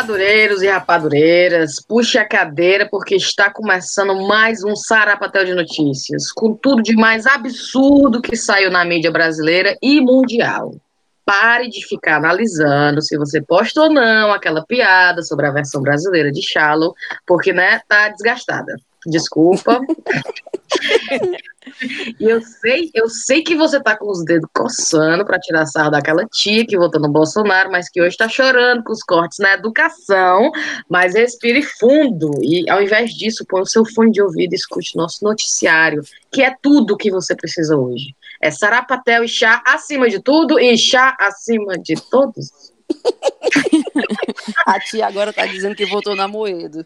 Rapadureiros e rapadureiras, puxe a cadeira porque está começando mais um Sarapatel de Notícias, com tudo de mais absurdo que saiu na mídia brasileira e mundial. Pare de ficar analisando se você posta ou não aquela piada sobre a versão brasileira de Shallow, porque, né, tá desgastada. Desculpa. e eu sei, eu sei que você tá com os dedos coçando para tirar sarro daquela tia que votou no Bolsonaro, mas que hoje tá chorando com os cortes na educação. Mas respire fundo e, ao invés disso, põe o seu fone de ouvido e escute nosso noticiário, que é tudo o que você precisa hoje. É sarapatel e chá acima de tudo e chá acima de todos. A tia agora tá dizendo que votou na Moedo.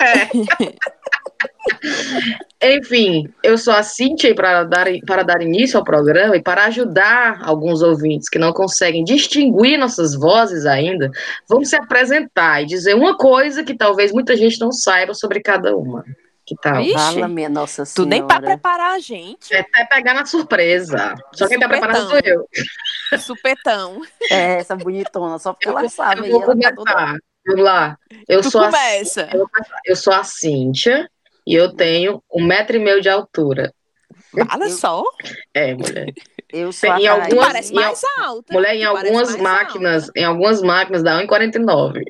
É. Enfim, eu sou a Cintia para dar, para dar início ao programa e para ajudar alguns ouvintes que não conseguem distinguir nossas vozes ainda, vamos se apresentar e dizer uma coisa que talvez muita gente não saiba sobre cada uma. Que tal? Fala, minha nossa Tu senhora. nem pra preparar a gente. É até pegar na surpresa. Só quem tá Supetão. preparando sou eu. Supetão. É, essa bonitona, só porque Eu ela sabe. eu vou ela tá toda-. Vamos lá. Eu Tu sou, a, eu, eu sou a Cíntia e eu tenho um metro e meio de altura. Olha só. É, mulher. Eu sou Em algumas- Parece em mais alta. Mulher, em algumas máquinas, alta. em algumas máquinas dá 1,49.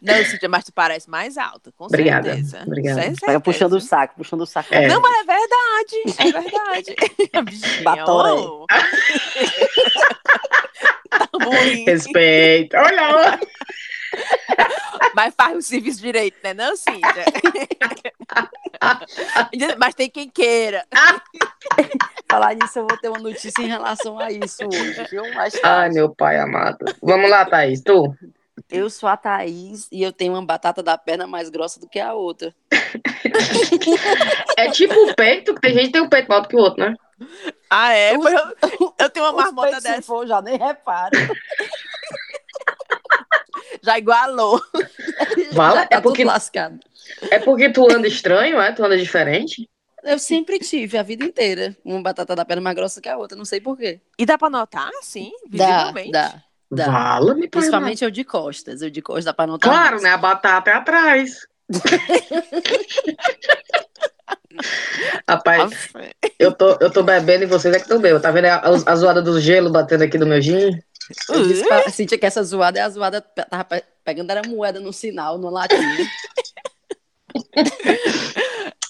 Não, Cíntia, mas tu parece mais alta, com Obrigada, certeza. obrigada. Certeza. puxando o saco, puxando o saco. É. Não, mas é verdade. É verdade. Batoré. ô. tá. Respeito. Olha, olha. Mas faz o serviço direito, né, não, Cíntia? mas tem quem queira. Falar nisso, eu vou ter uma notícia em relação a isso hoje, viu? Mais Ai, tarde. meu pai amado. Vamos lá, Thaís. Tu? Eu sou a Thaís e eu tenho uma batata da perna mais grossa do que a outra. É tipo o peito, que tem gente que tem um peito maior do que o outro, né? Ah, é? Os- Eu, eu tenho uma marmota peitos, se dessa. for, já nem reparo. Já igualou. Fala, Já tá é porque- tudo lascado. É porque tu anda estranho, é? Tu anda diferente? Eu sempre tive, a vida inteira, uma batata da perna mais grossa que a outra, não sei porquê. E dá pra notar, sim, Dá, visivelmente. dá, dá. Fala-me, pai. Principalmente eu de costas. Eu de costas dá pra notar. Claro, mais. né? A batata é atrás. Rapaz, eu tô, eu tô bebendo e vocês é que estão bebendo. Tá vendo a, a zoada do gelo batendo aqui no meu gin? Eu disse pra Cintia que essa zoada é a zoada, tava pe- pegando era moeda no sinal, no latim.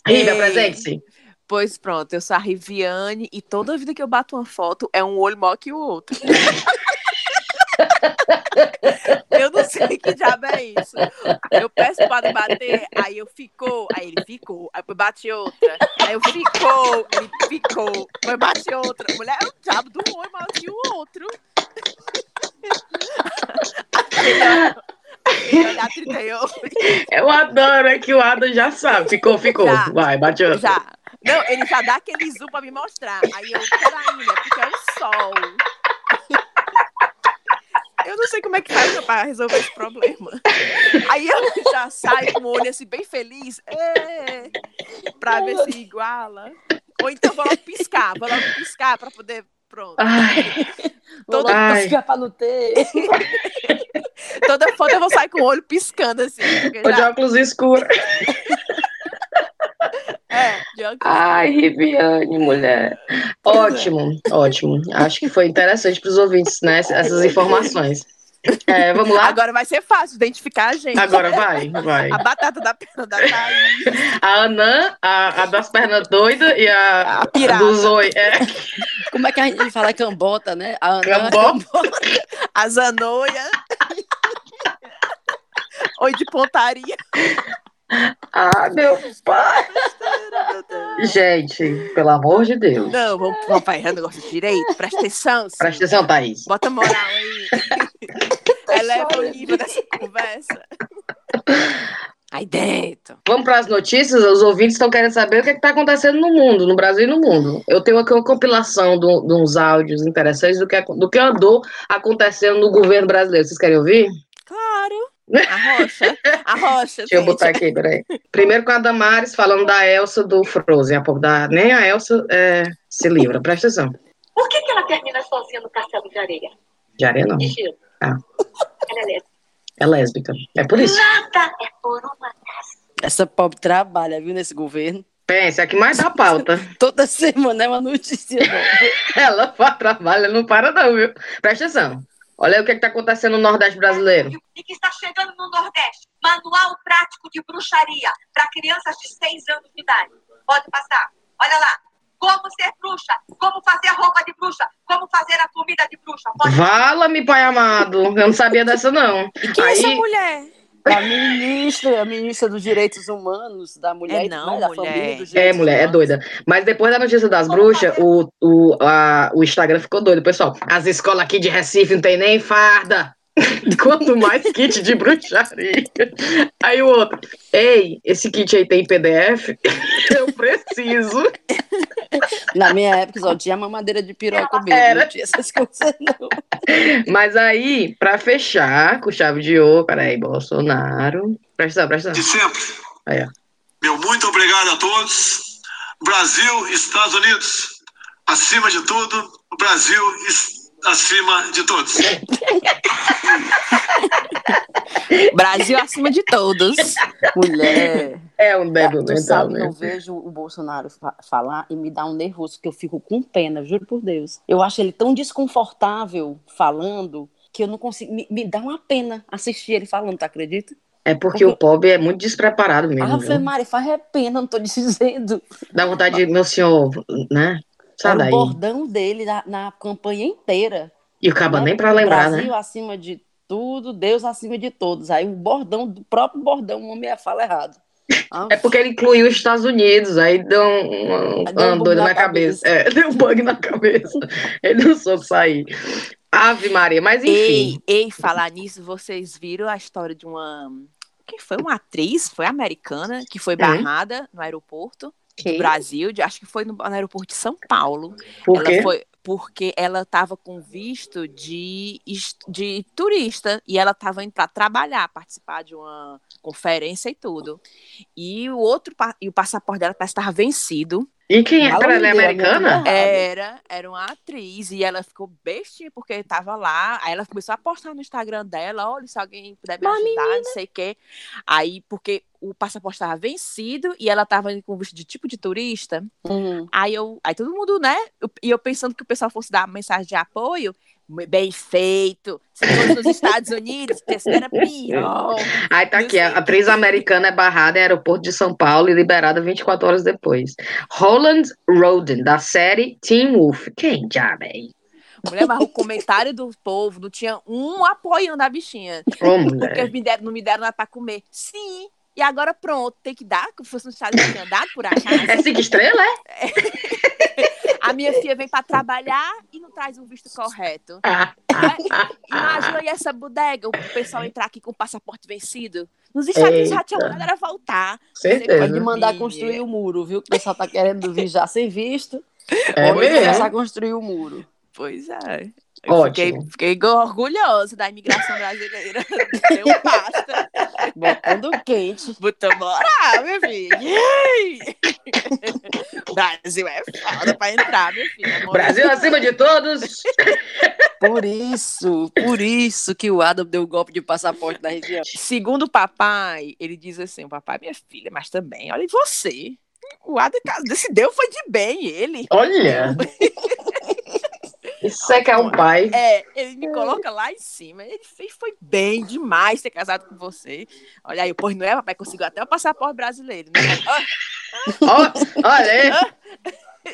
Ribe, Ei. apresente-se. Pois pronto, eu sou a Riviane e toda vida que eu bato uma foto é um olho maior que o outro. eu não sei que diabo é isso. Eu peço para bater, aí eu ficou, aí ele ficou, aí eu bate outra, aí eu ficou, ele ficou, aí bate outra. Mulher é o diabo do olho maior que o outro. Aquele olhar 38. Eu adoro, é que o Adam já sabe. Ficou, ficou. Já. Vai, bate outro. Já. Não, ele já dá aquele zoom pra me mostrar. Aí eu, peraí, né? Porque é o sol. Eu não sei como é que faz pra resolver esse problema. Aí eu já saio com o olho assim, bem feliz, é, pra ver se iguala. Ou então vou logo piscar, vou logo piscar pra poder. Pronto. Ai, Toda- piscar pra não ter. Toda foto eu vou sair com o olho piscando assim. porque tô de já- óculos escuros. é, de óculos. Ai, Riviane, mulher. Ótimo, ótimo. Acho que foi interessante para os ouvintes, né? Essas informações. É, vamos lá. Agora vai ser fácil identificar a gente. Agora vai, vai. A batata da perna da Thaís. A Anã, a, a das pernas doidas e a, A pirada. do Zoe. É. Como é que a gente fala cambota, né? A Ana, Cambota. A zanoia. Oi de pontaria. Ah, meu pai. Gente, pelo amor de Deus. Não, vamos, vamos fazer o negócio direito. Presta atenção. Cid. Presta atenção, Thaís. Bota moral aí. Eleva o nível dessa conversa. Aí dentro. Vamos para as notícias. Os ouvintes estão querendo saber o que está acontecendo no mundo, no Brasil e no mundo. Eu tenho aqui uma compilação do- de uns áudios interessantes do que, do que andou acontecendo no governo brasileiro. Vocês querem ouvir? Claro. A rocha. A rocha. Deixa eu gente. botar aqui, peraí. Primeiro com a Damares, falando da Elsa do Frozen. A pouco da... Nem a Elsa é, se livra. Presta atenção. Por que, que ela termina sozinha no castelo de areia? De areia, não. De gelo? Ah. Ela é lésbica. É lésbica. É por isso. Nada é por uma. Essa pobre trabalha, viu, nesse governo. Pensa, é que mais dá pauta. Toda semana é uma notícia nova. Ela faz trabalho, não para não, viu? Presta atenção. Olha aí o que está acontecendo no Nordeste brasileiro. E que está chegando no Nordeste. Manual prático de bruxaria para crianças de 6 anos de idade. Pode passar. Olha lá. Como ser bruxa, como fazer roupa de bruxa, como fazer a comida de bruxa. Pode Vala-me, pai amado. Eu não sabia dessa, não. E quem é essa Aí, mulher? A ministra, a ministra dos Direitos Humanos, da mulher É e não, da mulher. família dos é, mulher, é humanos. doida. Mas depois da notícia das bruxas, o, o, a- o Instagram ficou doido, pessoal. As escolas aqui de Recife não tem nem farda. Quanto mais kit de bruxaria. Aí o outro, ei, esse kit aí tem PDF? Eu preciso. Na minha época só tinha mamadeira de piroca mesmo, Era. não tinha essas coisas não. Mas aí, pra fechar com chave de ouro, peraí, Bolsonaro. Presta atenção, presta de atenção. sempre. Aí, ó. Meu muito obrigado a todos. Brasil, Estados Unidos, acima de tudo. Brasil is- acima de todos. Brasil acima de todos. Mulher. É um débil mental, sabe né? eu vejo o Bolsonaro fa- falar e me dá um nervoso, que eu fico com pena, juro por Deus. Eu acho ele tão desconfortável falando que eu não consigo. Me, me dá uma pena assistir ele falando, tu acredita? É porque o pobre é muito despreparado mesmo. Ave viu? Maria, faz é pena, não tô dizendo. Dá vontade de, meu senhor, né? Sai Era o bordão dele na, na campanha inteira. E o caba né? nem pra lembrar, Brasil né? acima de tudo, Deus acima de todos. Aí o bordão, do próprio bordão, o homem fala errado. Ah, É porque ele incluiu os Estados Unidos, aí deu um, um, Aí deu um doida na na cabeça. É, deu um bug na cabeça. Ele não soube sair. Ave Maria, mas enfim. Ei, ei, falar nisso, vocês viram a história de uma. Quem foi? Uma atriz, foi americana, que foi barrada no aeroporto do que- Brasil, de- acho que foi no, no aeroporto de São Paulo. Por ela quê? foi porque ela estava com visto de, de turista e ela estava indo para trabalhar, participar de uma conferência e tudo. E o outro e o passaporte dela parece estava vencido. E quem é? Fala Pera, ela é aí, americana? Era, era uma atriz e ela ficou bestinha porque estava lá. Aí ela começou a postar no Instagram dela, olha, se alguém puder me Mas, ajudar, não sei o quê. Aí, porque o passaporte estava vencido e ela estava com visto de tipo de turista, Hum. Aí eu, aí todo mundo, né? eu- E eu pensando que o pessoal fosse dar mensagem de apoio, bem feito. Se fosse nos Estados Unidos, era pior. Aí tá aqui, a atriz americana é barrada em aeroporto de São Paulo e liberada 24 horas depois. Roland Roden, da série Teen Wolf. Quem já, véi? Mulher, mas o comentário do povo não tinha um apoiando a bichinha. Ô, Porque me deram, não me deram nada pra comer. Sim. E agora pronto, tem que dar, que fosse nos Estados Unidos, tinha dado por acaso. É cinco estrelas, é? A minha filha vem pra trabalhar e não traz o visto correto. Né? Imagina aí essa bodega, o pessoal entrar aqui com o passaporte vencido. Nos Estados Unidos já tinha mandado era voltar. certeza. Pode mandar construir o muro, viu? O pessoal tá querendo vir já sem visto. É mesmo. começar a construir o muro. Pois é. Eu Ótimo. fiquei, fiquei orgulhosa da imigração brasileira. Deu pasta. Botando quente. Botou moral, meu filho. Brasil é foda pra entrar, meu filho. Amor. Brasil acima de todos. Por isso, por isso que o Adam deu o golpe de passaporte na região. Segundo o papai, ele diz assim: o papai, minha filha, mas também, olha, e você? O Adam decidiu, foi de bem, ele. Olha. Isso é que é um pai. É, ele me coloca lá em cima. Ele fez, foi bem demais ter casado com você. Olha aí, pois não é, papai, conseguiu até o passaporte brasileiro. Né? Olha aí.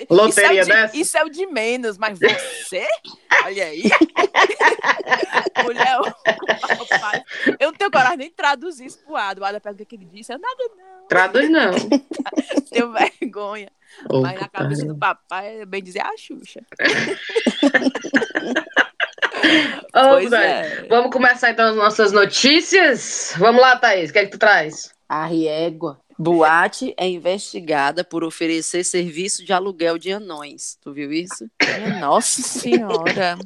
Loteria isso, é de, isso é o de menos, mas você? Olha aí. Mulher, o papai. Eu não tenho coragem nem de traduzir isso pro Ada. O Ada pergunta o que ele disse. Eu nada não, Traduz não. tenho vergonha. Ô, Mas na cabeça do papai é bem dizer a Xuxa. Ô, pois Dani, é. Vamos começar então as nossas notícias. Vamos lá, Thaís. O que é que tu traz? A Riégua. Boate é investigada por oferecer serviço de aluguel de anões. Tu viu isso? Nossa Senhora.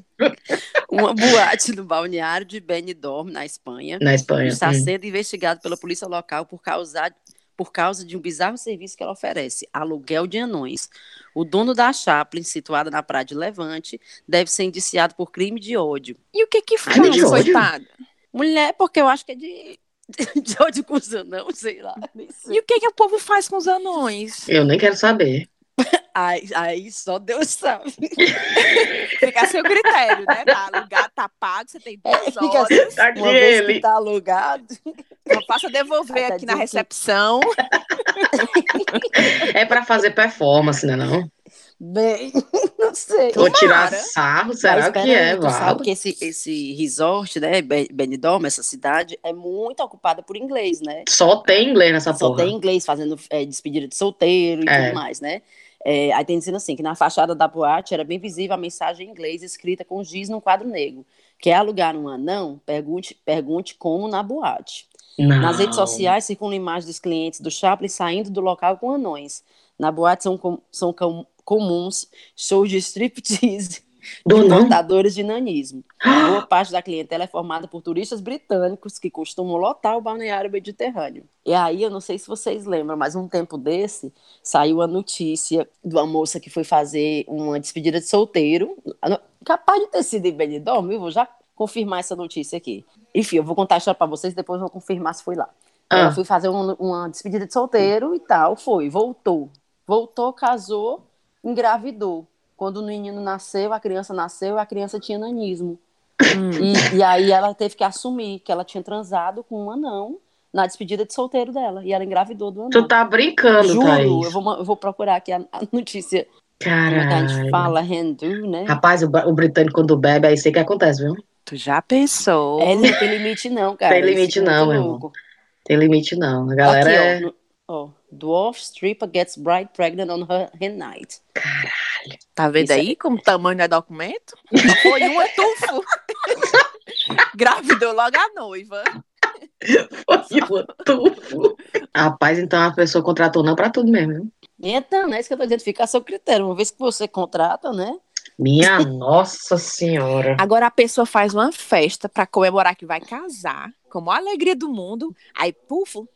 Uma boate no balneário de Benidorm, na Espanha, Na Espanha. está Hum. sendo investigada pela polícia local por causar por causa de um bizarro serviço que ela oferece, aluguel de anões. O dono da Chaplin, situada na Praia de Levante, deve ser indiciado por crime de ódio. E o que que foi, ódio? coitada? Mulher, porque eu acho que é de, de ódio com os não, sei lá. Sei. E o que que o povo faz com os anões? Eu nem quero saber. Aí, aí só Deus sabe. Fica a seu critério, né? Tá alugado, tá pago, você tem É, duas fica horas. assim, uma vez que tá alugado. Só faça devolver Ah, tá aqui na dizendo que- recepção. É pra fazer performance, né não? Bem, não sei. Ou tirar sarro, será Mas que é, tu sabe que esse, esse resort, né, Be- Benidorm, essa cidade, é muito ocupada por inglês, né? Só tem inglês nessa Só porra. tem inglês fazendo é, despedida de solteiro e É. tudo mais, né? É, aí tem dizendo assim, que na fachada da boate era bem visível a mensagem em inglês escrita com giz num quadro negro. Quer alugar um anão? Pergunte, pergunte como na boate. Não. Nas redes sociais circulam imagens dos clientes do Chaplin saindo do local com anões. Na boate são, com- são com- comuns shows de striptease de não? portadores de nanismo. Boa parte da clientela é formada por turistas britânicos que costumam lotar o balneário mediterrâneo. E aí, eu não sei se vocês lembram, mas um tempo desse saiu a notícia de uma moça que foi fazer uma despedida de solteiro, capaz de ter sido em Benidorm, eu vou já confirmar essa notícia aqui. Enfim, eu vou contar a história para vocês, depois eu vou confirmar se foi lá. Ah. Ela foi fazer uma, uma despedida de solteiro e tal, foi, voltou. Voltou, casou, engravidou. Quando o menino nasceu, a criança nasceu, a criança tinha nanismo. E, e aí ela teve que assumir que ela tinha transado com um anão na despedida de solteiro dela. E ela engravidou do anão. Tu tá brincando, Juro, Thaís. eu vou, eu vou procurar aqui a, a notícia. Como é a gente Caralho. fala? Hindu, né? Rapaz, o, o britânico quando bebe, aí sei que acontece, viu? Tu já pensou? É, não tem limite não, cara. Tem Isso limite é não, meu irmão. Tem limite não. A galera Aqui, é... ó, no- ó. Dwarf stripper gets bride pregnant on her, her Tá vendo Isso é- aí como o tamanho é documento? Foi uma tufo. Gravidou logo a noiva. Foi um tufo. Rapaz, então a pessoa contratou não pra tudo mesmo, viu? Então, é isso que eu tô dizendo, fica a seu critério. Uma vez que você contrata, né? Minha nossa senhora. Agora a pessoa faz uma festa pra comemorar que vai casar, com a maior alegria do mundo. Aí, pufo,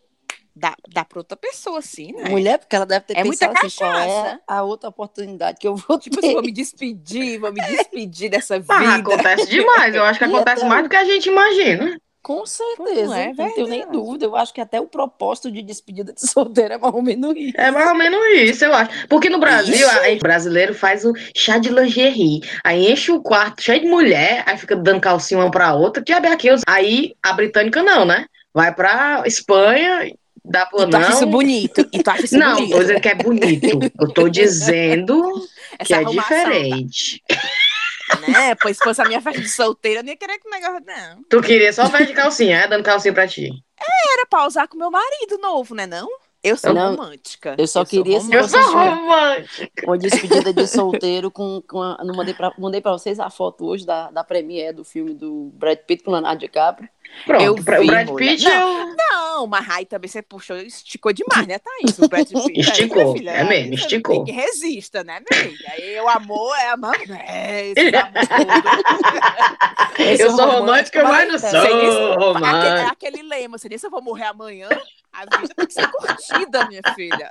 dá, dá pra outra pessoa, assim, né? Mulher, porque ela deve ter É muita pensado assim, qual é cachaça. a outra oportunidade que eu vou Tipo ter. assim, vou me despedir, vou me despedir dessa vida. Ah, acontece demais. Eu acho que acontece mais do que a gente imagina. Com certeza, Não é não tenho nem dúvida. Eu acho que até o propósito de despedida de solteiro é mais ou menos isso. É mais ou menos isso, eu acho. Porque no Brasil, aí, o brasileiro faz o chá de lingerie. Aí enche o quarto cheio de mulher, aí fica dando calcinha uma pra outra. Que é aqui. Aí a britânica não, né? Vai pra Espanha, dá pro E tu acha isso não. bonito? E tu acha isso Não, bonito? tô dizendo que é bonito. Eu tô dizendo que Essa é arrumação, diferente. Né? Pois se fosse a minha festa de solteira, eu não ia querer que o negócio, não. Tu queria só festa de calcinha, é? Dando calcinha pra ti. Era pra usar com meu marido novo, né não? Eu sou Não, romântica. eu só sou queria se Eu sou romântica. Uma despedida de solteiro com. com a, não mandei, pra, mandei pra vocês a foto hoje da, da premiere do filme do Brad Pitt com Leonardo DiCaprio. Pronto, Eu pra- o vi, Brad mulher. Pitt Não, eu- Não, mas aí também você puxou, esticou demais, né, Thaís? O Brad Pitt. Esticou, minha filha, é mesmo, aí você esticou. Tem que resista, né, minha? Aí o amor é amor. É, esse amor Eu sou romântica, mas não sou se- Aquele, é romântica. aquele lema, sei nem se eu vou morrer amanhã. A vida tem que ser curtida, minha filha.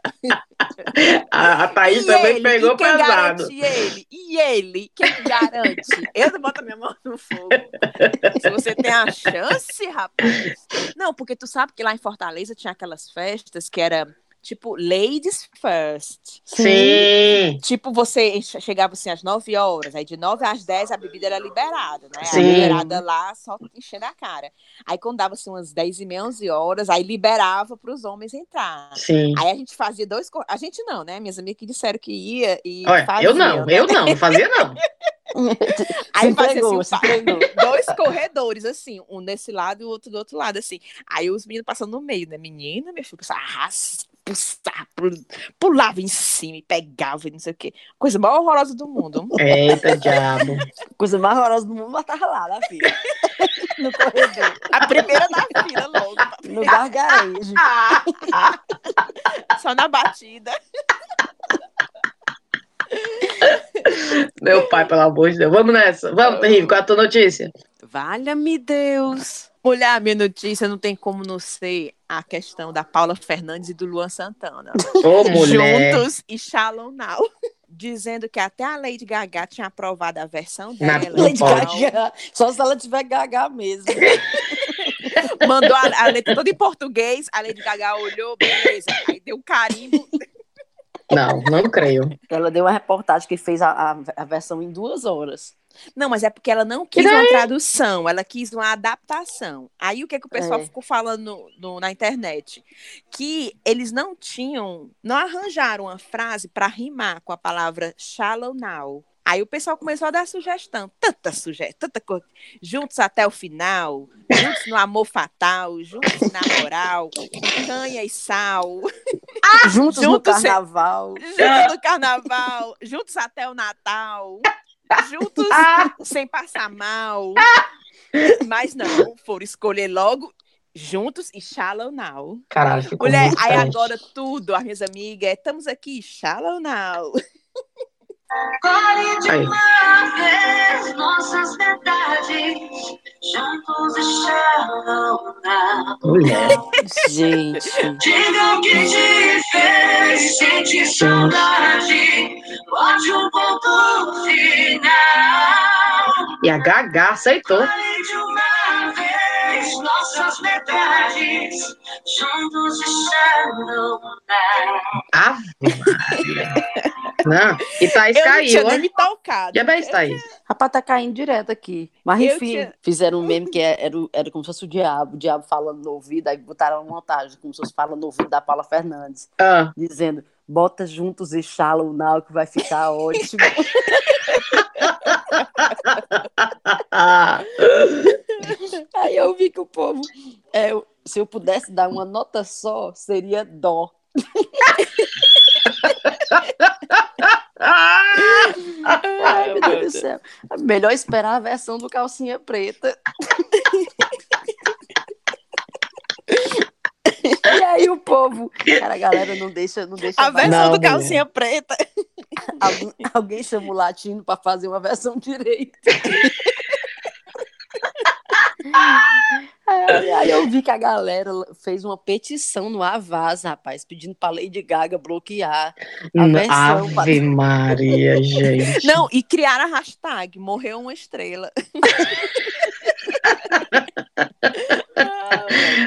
A, a Thaís E também ele? pegou e quem pesado. garante ele? E ele? Quem garante? Eu não boto a minha mão no fogo. Se você tem a chance, rapaz. Não, porque tu sabe que lá em Fortaleza tinha aquelas festas que era tipo ladies first. Sim. Tipo, você che- chegava assim às 9 horas, aí de 9 às 10 a bebida era liberada, né? Sim. A liberada lá só enchendo a cara. Aí quando dava assim umas 10 e meia, 11 horas, aí liberava para os homens entrar. Sim. Aí a gente fazia dois. cor- A gente não, né? Minhas amigas que disseram que ia e. Olha, fazia, eu não, né? eu não, não fazia não. Aí fazia assim, dois corredores, assim, um desse lado e o outro do outro lado, assim. Aí os meninos passando no meio, né? Menina, minha filha, arrasta, pulsava, pulava em cima e pegava e não sei o quê. Coisa mais horrorosa do mundo. Eita, diabo. Coisa mais horrorosa do mundo, mas tava lá, na fila. no corredor. A primeira da fila, logo. No gargarejo. Só na batida. Meu pai, pelo amor de Deus. Vamos nessa. Vamos, terrível. Qual é a tua notícia? Valha-me Deus. Mulher, a minha notícia não tem como não ser a questão da Paula Fernandes e do Luan Santana. Ô. Juntos e Shallow Now. Dizendo que até a Lady Gaga tinha aprovado a versão dela. não Lady pode. Gaga. Só se ela tiver Gaga mesmo. Mandou a, a letra toda em português. A Lady Gaga olhou, beleza. Aí deu um carimbo. Não, não creio. Ela deu uma reportagem que fez a, a, a versão em duas horas. Não, mas é porque ela não quis uma tradução, ela quis uma adaptação. Aí o que, que o pessoal É. ficou falando no- no- na internet? Que eles não tinham, não arranjaram uma frase para rimar com a palavra shallow now. Aí o pessoal começou a dar sugestão, tanta sugestão, tanta coisa. Juntos até o final, juntos no amor fatal, juntos na moral, canha e sal, Juntos, no Juntos se- carnaval. juntos no carnaval, juntos até o Natal, juntos Ah, sem passar mal. Mas não, foram escolher logo juntos e shallow now. caralho, ficou Mulher, aí agora tudo, as minhas amigas, estamos aqui, shallow now. Colhe de Aí. uma vez nossas verdades, juntos e. Mulher. Gente. Diga o que te fez sentir saudade, bote um ponto final. E a Gaga aceitou. Fale de uma vez nossas verdades, juntos e now. Ave Maria. Não, e Thaís Eu não tinha caiu, nem ó. me tocado. Já bem, Thaís. Rapaz, tá caindo direto aqui. Mas Eu enfim, tinha- fizeram um meme que era, o- era como se fosse o diabo, o diabo falando no ouvido, aí botaram uma montagem, como se fosse falando no ouvido da Paula Fernandes, Ah, dizendo, bota juntos e shallow now que vai ficar ótimo. aí eu vi que o povo, é, eu- se eu pudesse dar uma nota só, seria dó. ah. Ai, meu Deus do céu. Melhor esperar a versão do calcinha preta. E aí o povo, cara, a galera não deixa, não deixa. A mais. versão Não, do mulher. calcinha preta. Alguém, alguém chama o latino para fazer uma versão direita. Aí, aí eu vi que a galera fez uma petição no Avaz, rapaz, pedindo pra Lady Gaga bloquear a versão. Ave Maria, gente. Não, e criaram a hashtag, morreu uma estrela.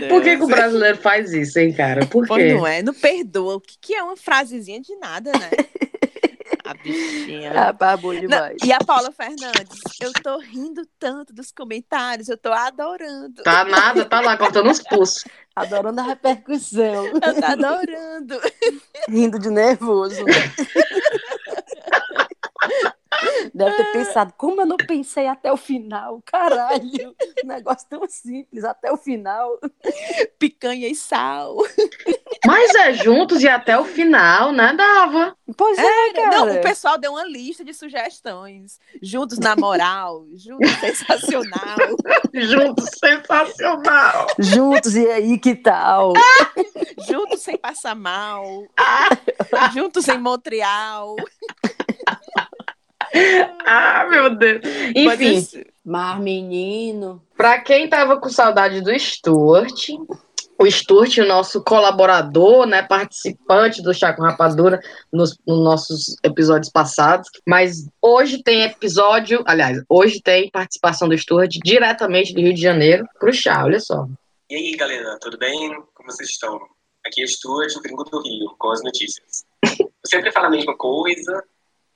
Por que, que o brasileiro faz isso, hein, cara? Por Pois quê? não é, não perdoa. O que, que é uma frasezinha de nada, né? A bichinha. Bom Não, demais. e a Paula Fernandes, eu tô rindo tanto dos comentários, eu tô adorando. Tá nada, tá lá cortando os pulsos. Adorando a repercussão. Eu tô adorando. Rindo de nervoso. Deve ter pensado, como eu não pensei até o final? Caralho, um negócio tão simples, até o final. Picanha e sal. Mas é juntos e até o final, né? Dava. Pois é, cara. Não, o pessoal deu uma lista de sugestões. Juntos na moral, juntos sensacional. Juntos, sensacional. Juntos, e aí, que tal? Juntos sem passar mal. Juntos em Montreal. Ah, meu Deus. Enfim, Mas, menino. Pra quem tava com saudade do Stuart, o Stuart, o nosso colaborador, né, participante do Chá com Rapadura nos, nos nossos episódios passados, mas hoje tem episódio, aliás, hoje tem participação do Stuart diretamente do Rio de Janeiro pro Chá, olha só. E aí, galera, tudo bem? Como vocês estão? Aqui é Stuart, o gringo do Rio, com as notícias. Eu sempre falo a mesma coisa.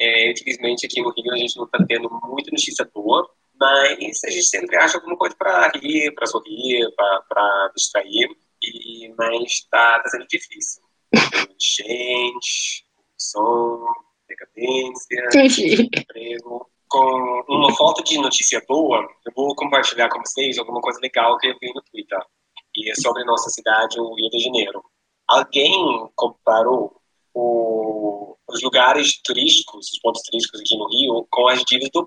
É, infelizmente, aqui no Rio a gente não está tendo muita notícia boa, mas a gente sempre acha alguma coisa para rir, para sorrir, para distrair. E, mas está tá sendo difícil. Enchente, som, decadência, emprego. Com uma foto de notícia boa, eu vou compartilhar com vocês alguma coisa legal que eu vi no Twitter. E é sobre nossa cidade, o Rio de Janeiro. Alguém comparou o- os lugares turísticos, os pontos turísticos aqui no Rio, com as dívidas do.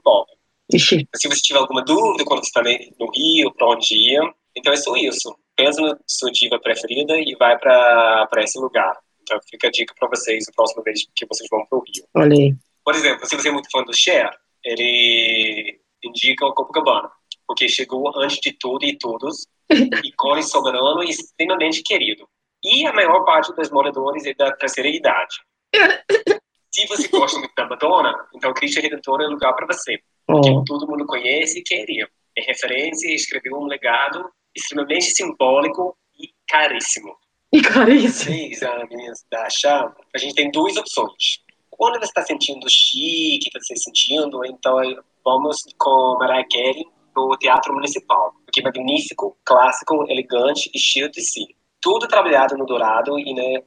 Ixi, Se você tiver alguma dúvida quando você está no Rio, para onde ir, então é só isso. Pensa na sua diva preferida e vai para esse lugar. Então fica a dica para vocês a próxima vez que vocês vão para o Rio. olha aí. Por exemplo, se você é muito fã do Cher, ele indica o Copacabana, porque chegou antes de tudo e todos, icone soberano e extremamente querido. E a maior parte dos moradores é da terceira idade. Se você gosta muito da Madonna, então Cristo Redentor é o lugar para você. Porque Oh. todo mundo conhece e queria. É referência e escreveu um legado extremamente simbólico e caríssimo. E caríssimo. Vocês, meninas da Chá, a gente tem duas opções. Quando você está sentindo chique, você sentindo, então vamos com Mariah Carey no Teatro Municipal. Porque é magnífico, clássico, elegante e cheio de si. Tudo trabalhado no dourado e na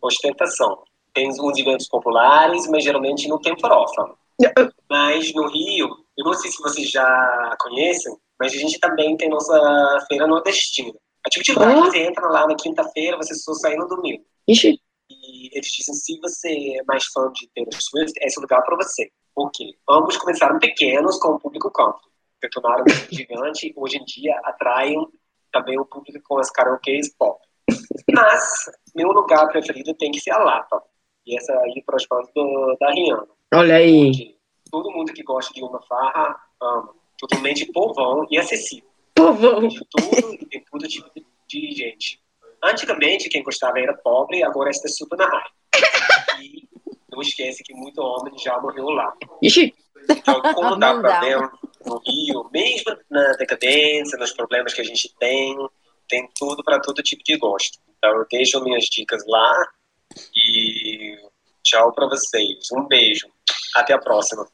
ostentação. Tem uns eventos populares, mas geralmente não tem farofa. Mas no Rio, eu não sei se vocês já conhecem, mas a gente também tem nossa feira nordestina. A tipo de Oh. você entra lá na quinta-feira, você só sai no domingo. Ixi, E eles dizem, se você é mais fã de Taylor Swift, esse é lugar para você. Por quê? Ambos começaram pequenos com o público country. Se tornaram gigante e hoje em dia atraem também o público com as karaokês pop. Mas, meu lugar preferido tem que ser a Lapa. E essa aí para os fãs do- da Rihanna. olha aí. Porque todo mundo que gosta de uma farra ama. Totalmente povão e acessível. Povão. Tem de tudo e tem todo tipo de, de gente. Antigamente, quem gostava era pobre, agora está super na high. E não esquece que muito homem já morreu lá. Ixi, Então, quando dá dá. problema no Rio, mesmo na decadência, nos problemas que a gente tem, tem tudo para todo tipo de gosto. Então, eu deixo minhas dicas lá e tchau para vocês. Um beijo. Até a próxima.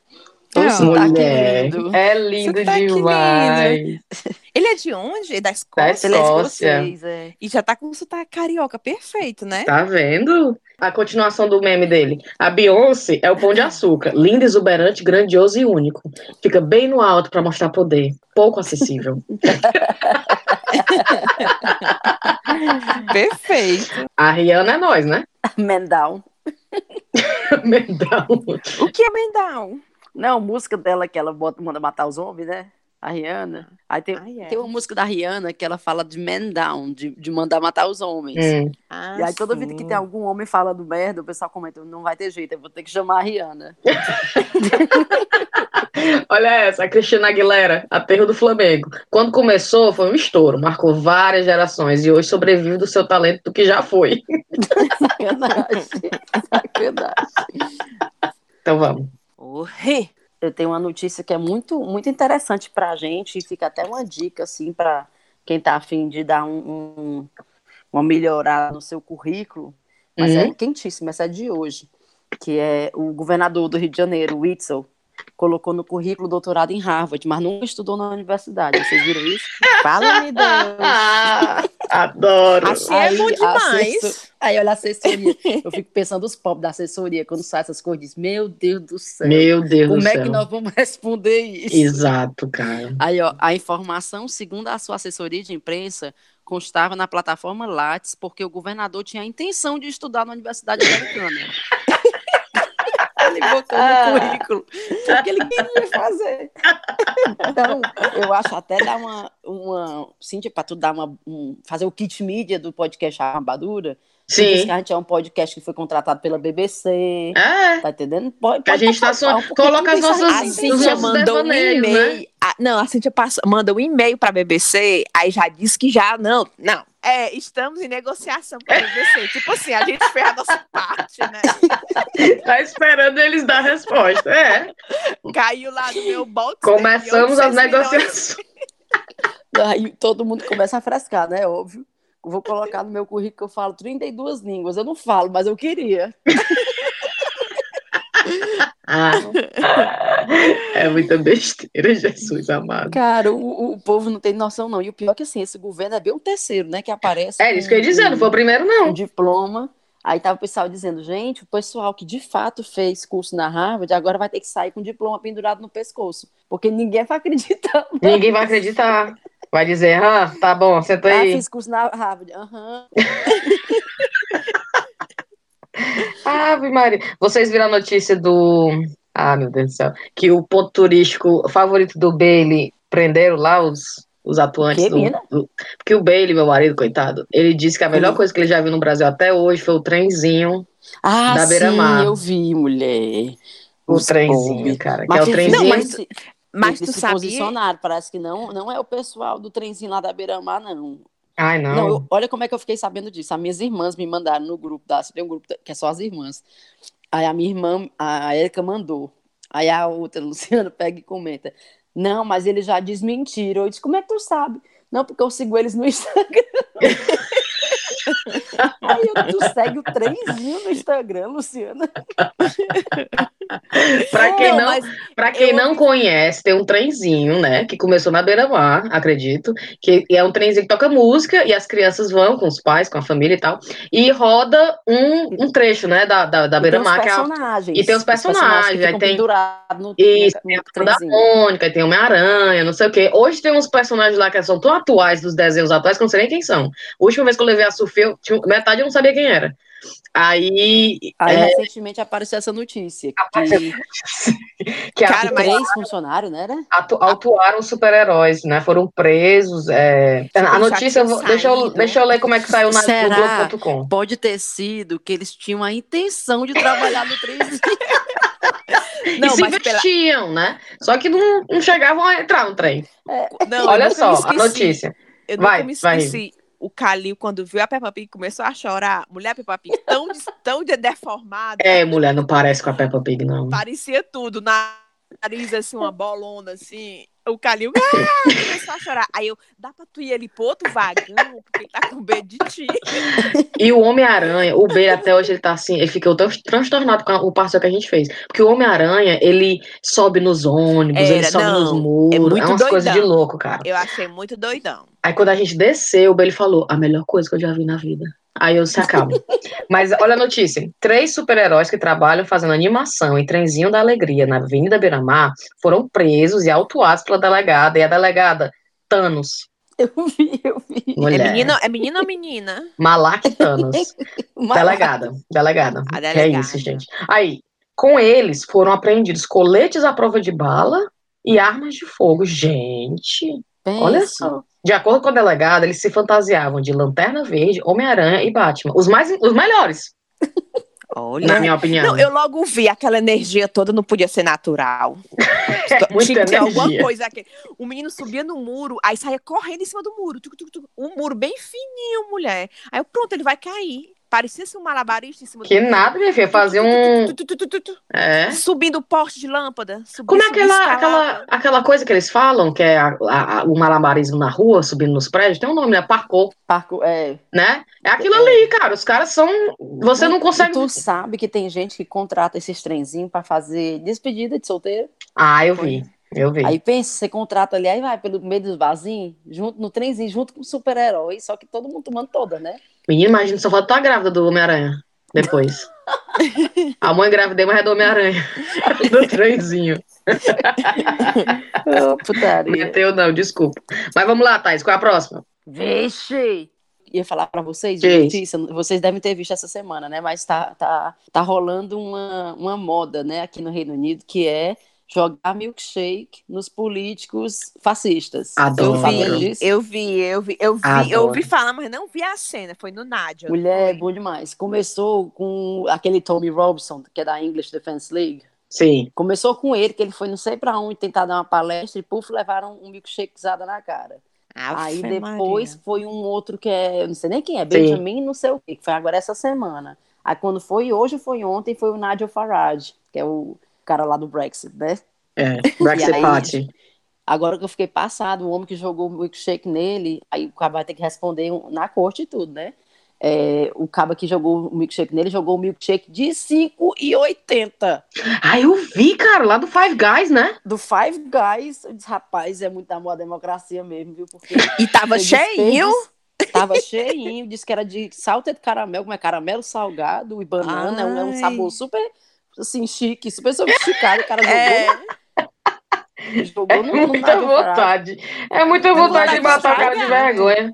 Ô, Não, sotaque mulher. lindo. É lindo Sotaque demais. Ele é de onde? Da Da Escócia? Ele é Escócia. escocês, é. E já tá com o sotaque carioca perfeito, né? Tá vendo? A continuação do meme dele. A Beyoncé é o pão de açúcar. Linda, exuberante, grandioso e único. Fica bem no alto pra mostrar poder. Pouco acessível. Perfeito. A Rihanna é nós, né? Man down. Mendão. O que é Mendal? Não, música dela que ela bota, manda matar os homens, né? A Rihanna. Aí tem, Ai, é. tem uma música da Rihanna que ela fala de man down, de, de mandar matar os homens. Hum. Ah, E aí toda sim. vida que tem algum homem falando merda, o pessoal comenta, não vai ter jeito, eu vou ter que chamar a Rihanna. Olha essa, a Cristina Aguilera, aterro do Flamengo. Quando começou, foi um estouro, marcou várias gerações e hoje sobrevive do seu talento do que já foi. Sacanagem. Sacanagem. Então vamos. Eu tenho uma notícia que é muito, muito interessante pra gente e fica até uma dica, assim, pra quem tá afim de dar um, um- uma melhorada no seu currículo. Mas Uhum. é quentíssimo, essa é de hoje. Que é o governador do Rio de Janeiro, Witzel, colocou no currículo doutorado em Harvard, mas nunca estudou na universidade. Vocês viram isso? Fala-me, Deus. Ah, adoro. Assim é bom a demais. assessor- Aí olha a assessoria. Eu fico pensando os pobres da assessoria, quando sai essas coisas, diz, meu Deus do céu. Meu Deus Como do é céu. que nós vamos responder isso? Exato, cara. Aí, ó, a informação, segundo a sua assessoria de imprensa, constava na plataforma Lattes, porque o governador tinha a intenção de estudar na Universidade Americana. Ele botou Ah. no currículo, porque ele queria fazer. Então, eu acho até dar uma, uma Cíntia, para tu dar uma, um- fazer o kit mídia do podcast disse Sim. que a gente é um podcast que foi contratado pela BBC, É, tá entendendo? Pode, Que a pode gente tá só- um coloca as nossas- A. Os Cíntia nossos mandou um devaneios, e-mail. a- não, a Cíntia passa, manda um e-mail pra BBC, aí já disse que já, não, não. É, estamos em negociação com a BBC. tipo assim, a gente fez a nossa parte, né? tá esperando eles dar a resposta. É, Caiu lá no meu box. começamos as 800 milhões. negociações. Aí todo mundo começa a frescar, né? Óbvio. Vou colocar no meu currículo que eu falo 32 línguas. Eu não falo, mas eu queria. Ah, é muita besteira, Jesus amado. Cara, o, o povo não tem noção, não. E o pior é que assim, esse governo é bem o terceiro, né? Que aparece. É isso que eu ia dizer, não foi o primeiro, um não. diploma. Aí tava o pessoal dizendo, gente, o pessoal que de fato fez curso na Harvard agora vai ter que sair com o diploma pendurado no pescoço. Porque ninguém vai acreditar. Ninguém vai acreditar. Vai dizer, ah, tá bom, senta Ah, aí. fiz curso na Harvard. Aham. Ave Maria. Vocês viram a notícia do. Ah, meu Deus do céu. Que o ponto turístico favorito do Bailey prenderam lá os, os atuantes. Que, do, do- Porque o Bailey, meu marido, coitado, ele disse que a melhor Hum. coisa que ele já viu no Brasil até hoje foi o trenzinho. Ah, Da sim, beira-mar. eu vi, mulher. O Os trenzinho, pobres. cara. Que Mas é o que- trenzinho. Não, mas- Mas Eles tu se sabia? posicionaram, parece que não, não é o pessoal do trenzinho lá da Beira-Mar, não. Ai, não. Não, eu- olha como é que eu fiquei sabendo disso. As minhas irmãs me mandaram no grupo da. Tem um grupo que é só as irmãs. Aí a minha irmã, a Erika, mandou. Aí a outra, a Luciana, pega e comenta. Não, mas eles já desmentiram. Eu disse, como é que tu sabe? Não, porque eu sigo eles no Instagram. Aí eu, tu segue o trenzinho no Instagram, Luciana. Pra quem não, mas pra quem eu não conhece, tem um trenzinho, né? Que começou na beira-mar, acredito. Que é um trenzinho que toca música e as crianças vão com os pais, com a família e tal. E roda um, um trecho, né? Da, da, da E tem os beira-mar, é personagens. e tem os personagens, que aí tem- no, Isso, no, tem a da. Mônica, tem Homem-Aranha, não sei o quê. Hoje tem uns personagens lá que são tão atuais dos desenhos atuais que eu não sei nem quem são. A última vez que eu levei a Sofia, metade eu não sabia quem era. Aí. Aí é, recentemente apareceu essa notícia Apareceu. que, que Cara, atu- mas- três funcionários, né? Era? atu- atuaram super-heróis, né? Foram presos. é. A notícia, vou- deixa, eu, deixa eu ler como é que saiu na Globo.com. Pode ter sido que eles tinham a intenção de trabalhar no trenzinho. E Não, se mas pela- vestiam, né? Só que não, não chegavam a entrar no trem. Não, eu Olha só, a notícia. Eu Vai, nunca me vai, esqueci. O Calil, quando viu a Peppa Pig, começou a chorar. Mulher Peppa Pig, tão, tão de- deformada. É, mulher, não parece com a Peppa Pig, não. Parecia tudo. Nariz, assim, uma bolona, assim. O Calil ah, começou a chorar. Aí eu, dá pra tu ir ali pro outro vagão, porque ele tá com medo de ti. E o Homem-Aranha, o B até hoje ele tá assim, ele ficou tão transtornado com o parceiro que a gente fez. Porque o Homem-Aranha, ele sobe nos ônibus, ele Era, sobe não, nos é muros, é, muito umas coisas de louco, cara. Eu achei muito doidão. Aí quando a gente desceu, o B ele falou, a melhor coisa que eu já vi na vida. Aí eu se acabo. Mas olha a notícia: três super-heróis que trabalham fazendo animação em Trenzinho da Alegria na Avenida Beira-Mar foram presos e autuados pela delegada. E a delegada, Thanos. Eu vi, eu vi. Mulher. É menina, é menina ou menina? Malak Thanos. Delegada, delegada. A é delegada. isso, gente. Aí, com eles foram apreendidos coletes à prova de bala e armas de fogo. Gente, olha Pense. só. De acordo com a delegada, eles se fantasiavam de Lanterna Verde, Homem-Aranha e Batman. Os mais, os melhores, Olha. na minha opinião. Não, eu logo vi aquela energia toda, não podia ser natural. É muita Tinha que ter alguma energia. coisa aqui. O menino subia no muro, aí saía correndo em cima do muro. Tuc, tuc, tuc. Um muro bem fininho, mulher. Aí eu, pronto, ele vai cair. Parecia um malabarista em cima Que do muro. nada, minha filha, fazia um. É. Subindo o poste de lâmpada. Subia, Como é aquela, aquela, aquela coisa que eles falam, que é a- a- o malabarismo na rua, subindo nos prédios? Tem um nome, né? Parkour, Parco, é. né? É aquilo ali, cara. Os caras são. Você não E consegue. tu sabe que tem gente que contrata esses trenzinhos pra fazer despedida de solteiro? Ah, eu vi. Eu vi. Aí pensa, você contrata ali, aí vai pelo meio dos vasinhos, junto, no trenzinho, junto com o super-herói, só que todo mundo tomando toda, né? Menino, imagina, só falta a grávida do Homem-Aranha. Depois. a mãe grávida, mas é do Homem-Aranha. do trenzinho. Ô, putaria. Meteu, não, desculpa. Mas vamos lá, Thais, qual é a próxima? Vixe! Ia falar pra vocês de notícia, vocês devem ter visto essa semana, né? Mas tá, tá, tá rolando uma, uma moda, né, aqui no Reino Unido, que é jogar milkshake nos políticos fascistas. Adoro. Sabem Vi, eu vi, eu vi, eu vi, eu ouvi falar, mas não vi a cena. Foi no Nádia. Mulher, é bom demais. Começou com aquele Tommy Robson, que é da English Defense League. Sim. Começou com ele, que ele foi não sei pra onde tentar dar uma palestra e, puf, levaram um milkshakezada na cara. Aí Ave depois Maria. foi um outro que é, eu não sei nem quem é, Benjamin não sei o quê, que foi agora essa semana. Aí quando foi hoje, foi ontem, foi o Nigel Farage, que é o cara lá do Brexit, né? É. Brexit aí- Party. Agora que eu fiquei passado, o homem que jogou o milkshake nele, aí o cara vai ter que responder na corte e tudo, né? É, o cabo que jogou o milkshake nele jogou o milkshake de 5,80 Ah, eu vi, cara, lá do Five Guys, né? do Five Guys. Eu disse, rapaz, é muito amor à democracia mesmo, viu? Porque E tava cheinho. Tava cheinho, disse que era de salted caramelo, como é caramelo salgado e banana, é um, é um sabor super assim, chique, super sofisticado. O cara jogou, É, jogou É no, muita vontade. É muita vontade de matar o cara de né? vergonha.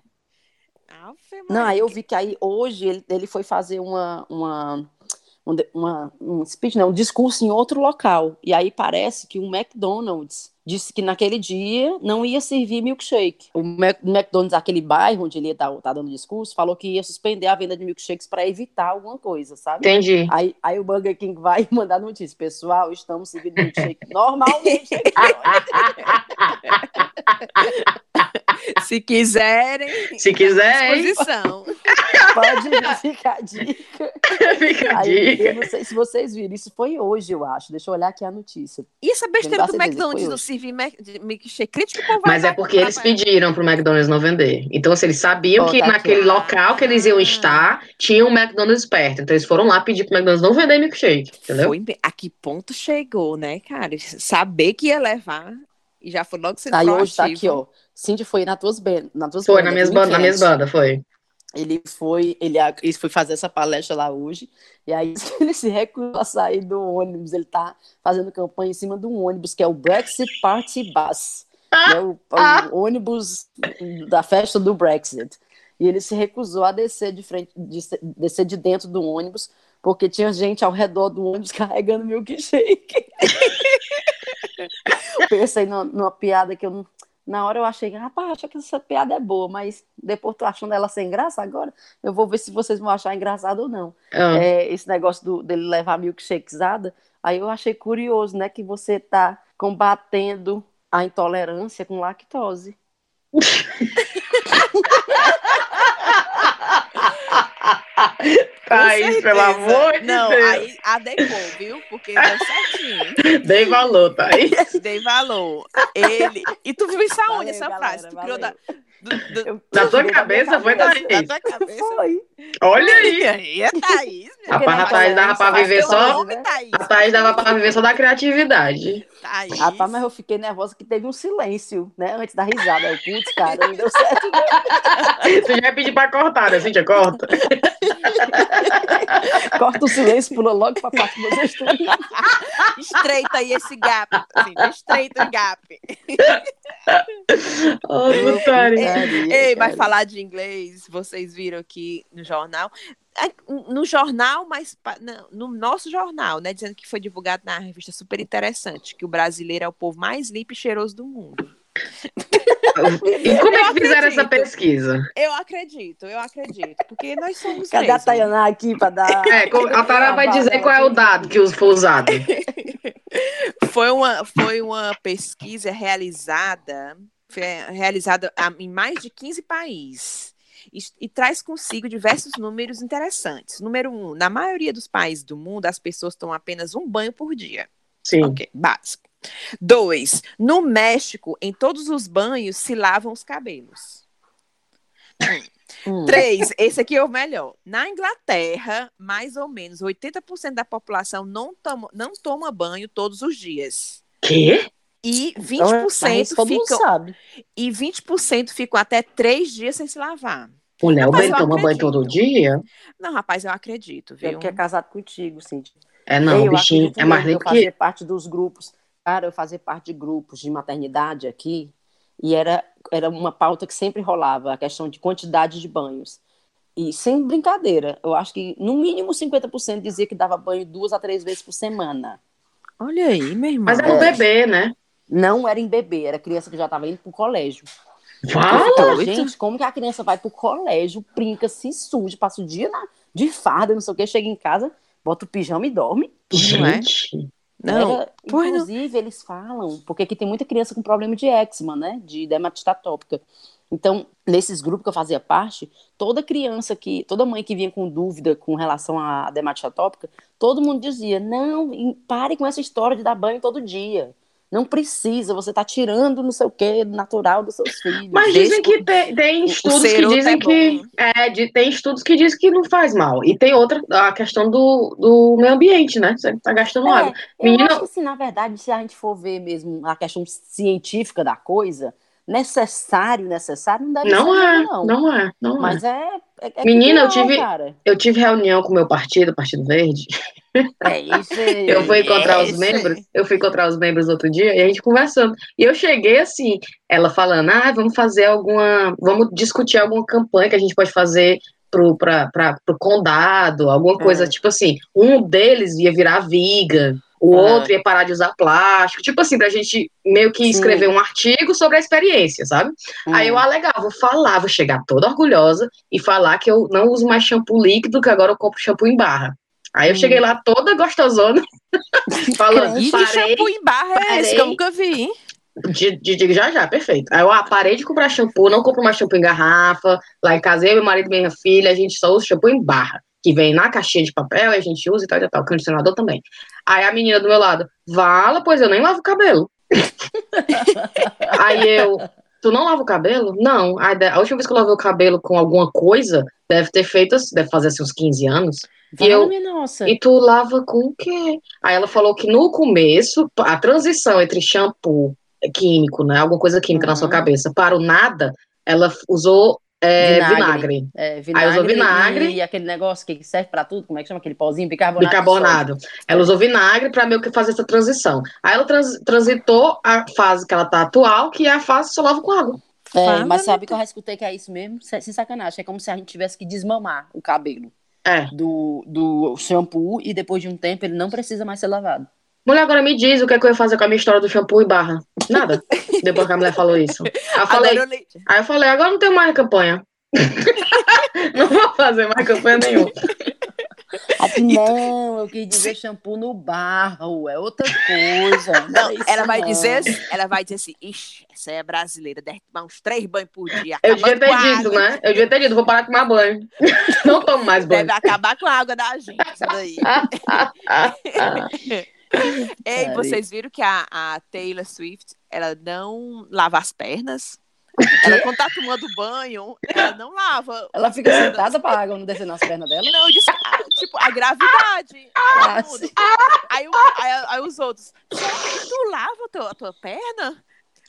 Não, aí eu vi que aí hoje ele, ele foi fazer uma, uma, um, uma, um speech, não, um discurso em outro local. E aí parece que o McDonald's disse que naquele dia não ia servir milkshake. O McDonald's, aquele bairro onde ele está tá dando discurso, falou que ia suspender a venda de milkshakes para evitar alguma coisa, sabe? Entendi. Aí, aí o Burger King vai mandar notícia, pessoal, estamos servindo milkshake normalmente. Se quiserem. Se quiserem. Disposição. Pode ficar a dica. Fica a Aí, dica. eu não sei se vocês viram, isso foi hoje, eu acho. Deixa eu olhar aqui a notícia. E essa besteira Tem do McDonald's não hoje. Servir milkshake crítico, o povo Mas é porque eles pediram pro McDonald's não vender. Então, se eles sabiam Ó, que tá aqui, naquele ó. local que eles iam Ah. estar, tinha um McDonald's perto. Então, eles foram lá pedir pro McDonald's não vender milkshake, entendeu? Foi a que ponto chegou, né, cara? Saber que ia levar e já foi logo sendo Aí hoje tá aqui, ó. Cindy foi nas tuas, ben- nas tuas Foi, na bandas, minha no banda, na minha banda, foi. Ele foi, ele, ele foi fazer essa palestra lá hoje, e aí ele se recusou a sair do ônibus. Ele tá fazendo campanha em cima de um ônibus que é o Brexit Party Bus, né, o, o ônibus da festa do Brexit. E ele se recusou a descer de frente, de, descer de dentro do ônibus, porque tinha gente ao redor do ônibus carregando milkshake. Pensei numa, numa piada que eu não. Na hora eu achei, rapaz, acho que essa piada é boa, mas depois tô achando ela sem graça agora. Eu vou ver se vocês vão achar engraçado ou não. Ah, É, esse negócio do, dele levar milkshakezada, aí eu achei curioso, né, que você tá combatendo a intolerância com lactose. Thaís, Tá pelo amor de Não, Deus. aí adequou, viu? Porque deu certinho. Dei valor, Thaís. Dei valor. Ele. E tu viu isso aonde, Valeu, essa galera, frase? Tu criou da. Do- do- Eu- eu tua da minha cabeça foi. Thaís? da tua cabeça. Foi. Olha aí. E aí, é Thaís, meu. Rapaz, a Thaís dava pra viver só. nome, Thaís. A Thaís dava pra viver só da criatividade. Thaís. Rapaz, mas eu fiquei nervosa que teve um silêncio, né, antes da risada. Eu, putz, cara, não deu certo. Você já ia pedir pra cortar, né, Cíntia? Corta. Corta o silêncio, pula logo pra parte que vocês estão. Estreita aí esse gap. Assim, estreita o gap. Ô, Ei, mas falar de inglês, vocês viram aqui no jornal. É, No jornal, mas no nosso jornal, né? Dizendo que foi divulgado na revista super interessante, que o brasileiro é o povo mais limpo e cheiroso do mundo. E como é Eu que fizeram essa pesquisa? Eu acredito, eu acredito, porque nós somos Cadê a mesmo. Tayaná aqui pra dar. É, a Tara vai dizer qual é o dado que foi usado. Foi uma, foi uma pesquisa realizada, realizada a- em mais de 15 países. E, e traz consigo diversos números interessantes. Número um, na maioria dos países do mundo, as pessoas tomam apenas um banho por dia. Sim. Ok, básico. Dois, no México, em todos os banhos se lavam os cabelos. Hum. Três, esse aqui é o melhor. Na Inglaterra, mais ou menos 80% da população não toma, não toma banho todos os dias. Quê? E Então, mas 20% isso todo mundo ficam sabe. e 20% ficam até três dias sem se lavar. Mulher, o Rapaz, Ben eu toma banho acredito. todo dia? Não, rapaz, eu acredito, Eu viu? que é casado contigo, Cintia. É, não, Ei, o eu bichinho é mais mesmo, limpo eu que fazer parte dos grupos. Cara, eu fazer parte de grupos de maternidade aqui, e era, era uma pauta que sempre rolava, a questão de quantidade de banhos. E sem brincadeira, eu acho que no mínimo 50% dizia que dava banho duas a três vezes por semana. Olha aí, meu irmão. Mas é no bebê, né? Não era em bebê, era criança que já estava indo pro colégio. Fala! Gente, como que a criança vai pro colégio, brinca, se suja, passa o dia na, de farda, não sei o que, chega em casa, bota o pijama e dorme. Não é? Gente. Não, Era- pois não. inclusive, eles falam, porque aqui tem muita criança com problema de eczema, né? De dermatite atópica. Então, nesses grupos que eu fazia parte, toda criança que, toda mãe que vinha com dúvida com relação à dermatite atópica, todo mundo dizia: não, pare com essa história de dar banho todo dia. Não precisa, você tá tirando não sei o que natural dos seus filhos. Mas dizem que tem, tem estudos que dizem é que. É, de- tem estudos que dizem que não faz mal. E tem outra, a questão do, do meio ambiente, né? Você tá gastando água. É, eu Menina- acho que, assim, na verdade, se a gente for ver mesmo a questão científica da coisa, necessário, necessário, não deve Não ser é, não. não é, não é. Mas é. é, é Menina, eu tive- Cara. Eu tive reunião com o meu partido, Partido Verde. É isso. Eu fui encontrar os Esse. membros, eu fui encontrar os membros outro dia e a gente conversando. E eu cheguei assim, ela falando: "Ah, vamos fazer alguma, vamos discutir alguma campanha que a gente pode fazer pro, pra, pra, pro condado, alguma coisa É. tipo assim. Um deles ia virar viga, o É. outro ia parar de usar plástico, tipo assim, pra gente meio que Sim. escrever um artigo sobre a experiência, sabe? Aí eu, Hum. ah, vou falar, vou chegar toda orgulhosa e falar que eu não uso mais shampoo líquido, que agora eu compro shampoo em barra. Aí eu Hum. cheguei lá toda gostosona, falando, E que parei, shampoo em barra é esse que eu parei. nunca vi? de, de, de- já já, perfeito. Aí eu ah, parei de comprar shampoo, não compro mais shampoo em garrafa, lá em casa eu, meu marido e minha filha, a gente só usa shampoo em barra, que vem na caixinha de papel, e a gente usa e tal, e tal, condicionador também. Aí a menina do meu lado, vala, pois eu nem lavo o cabelo. Aí eu, tu não lava o cabelo? Não. Aí, a última vez que eu lavei o cabelo com alguma coisa, deve ter feito, deve fazer assim uns 15 anos. E eu- nossa. E tu lava com o quê? Aí ela falou que no começo, a transição entre shampoo químico, né? Alguma coisa química na sua Uhum. cabeça, para o nada, ela usou é, Vinagre. vinagre. É, Aí usou vinagre. E aquele negócio que serve pra tudo, como é que chama? Aquele pauzinho, bicarbonato. de Bicarbonado. Ela usou vinagre para meio que fazer essa transição. Aí ela trans- transitou a fase que ela tá atual, que é a fase que só lava com água. É, Fala, mas sabe que eu já escutei que é isso mesmo? Sem sem sacanagem. É como se a gente tivesse que desmamar o cabelo É. do, do shampoo e depois de um tempo ele não precisa mais ser lavado. Mulher, agora me diz o que, é que eu ia fazer com a minha história do shampoo e barra. Nada. Depois que a mulher falou isso. Aí eu falei, Agora eu Aí eu falei, agora não tenho mais campanha. não vou fazer mais campanha nenhuma. Aqui, não, eu quis dizer shampoo no barro, é outra coisa. Não, isso ela vai não. dizer assim, ela vai dizer assim, ixi, essa é brasileira, deve tomar uns três banhos por dia. Eu devia ter dito, água. né? Eu devia ter dito, vou parar de tomar banho. Não tomo mais banho. Deve acabar com a água da gente, isso daí. Ei, vocês viram que a, a Taylor Swift, ela não lava as pernas? Ela, quando tá tomando banho, ela não lava. Ela fica sentada pra água não descer nas pernas dela? Não, eu disse, ah, tipo, a gravidade. Aí, Ah, aí, aí- aí os outros, será que tu lava a tua, a tua perna?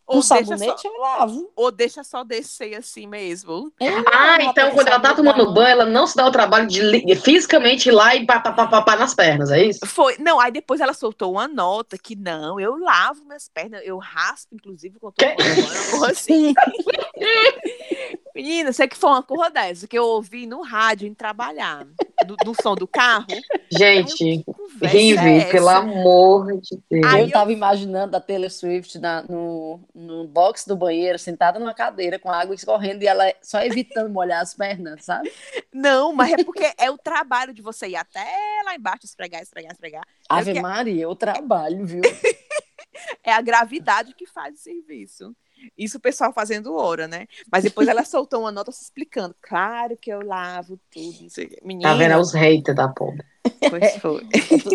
Ou deixa, só, sabonete eu lavo. ou deixa só descer assim mesmo? Eu Ah, lavo, então quando ela tá tomando banho, ela não se dá o trabalho de fisicamente ir lá e pá, pá, pá, pá, pá nas pernas, é isso? Foi, não, aí depois ela soltou uma nota que não, eu lavo minhas pernas, eu raspo, inclusive, quando eu tô banho, assim. Menina, sei que foi uma porra dessa, que eu ouvi no rádio em trabalhar, no, no som do carro. Gente, Rive, é pelo amor de Deus. Aí eu eu- tava imaginando a Taylor Swift na- no, no box do banheiro, sentada numa cadeira com água escorrendo e ela só evitando molhar as pernas, sabe? Não, mas é porque é o trabalho de você ir até lá embaixo, esfregar, esfregar, esfregar. Ave que- Maria, eu trabalho, viu? É a gravidade que faz o serviço. Isso o pessoal fazendo hora, né? Mas depois ela soltou uma nota se explicando. Claro que eu lavo tudo. Menina, Tá vendo? É os haters da porra. pois foi.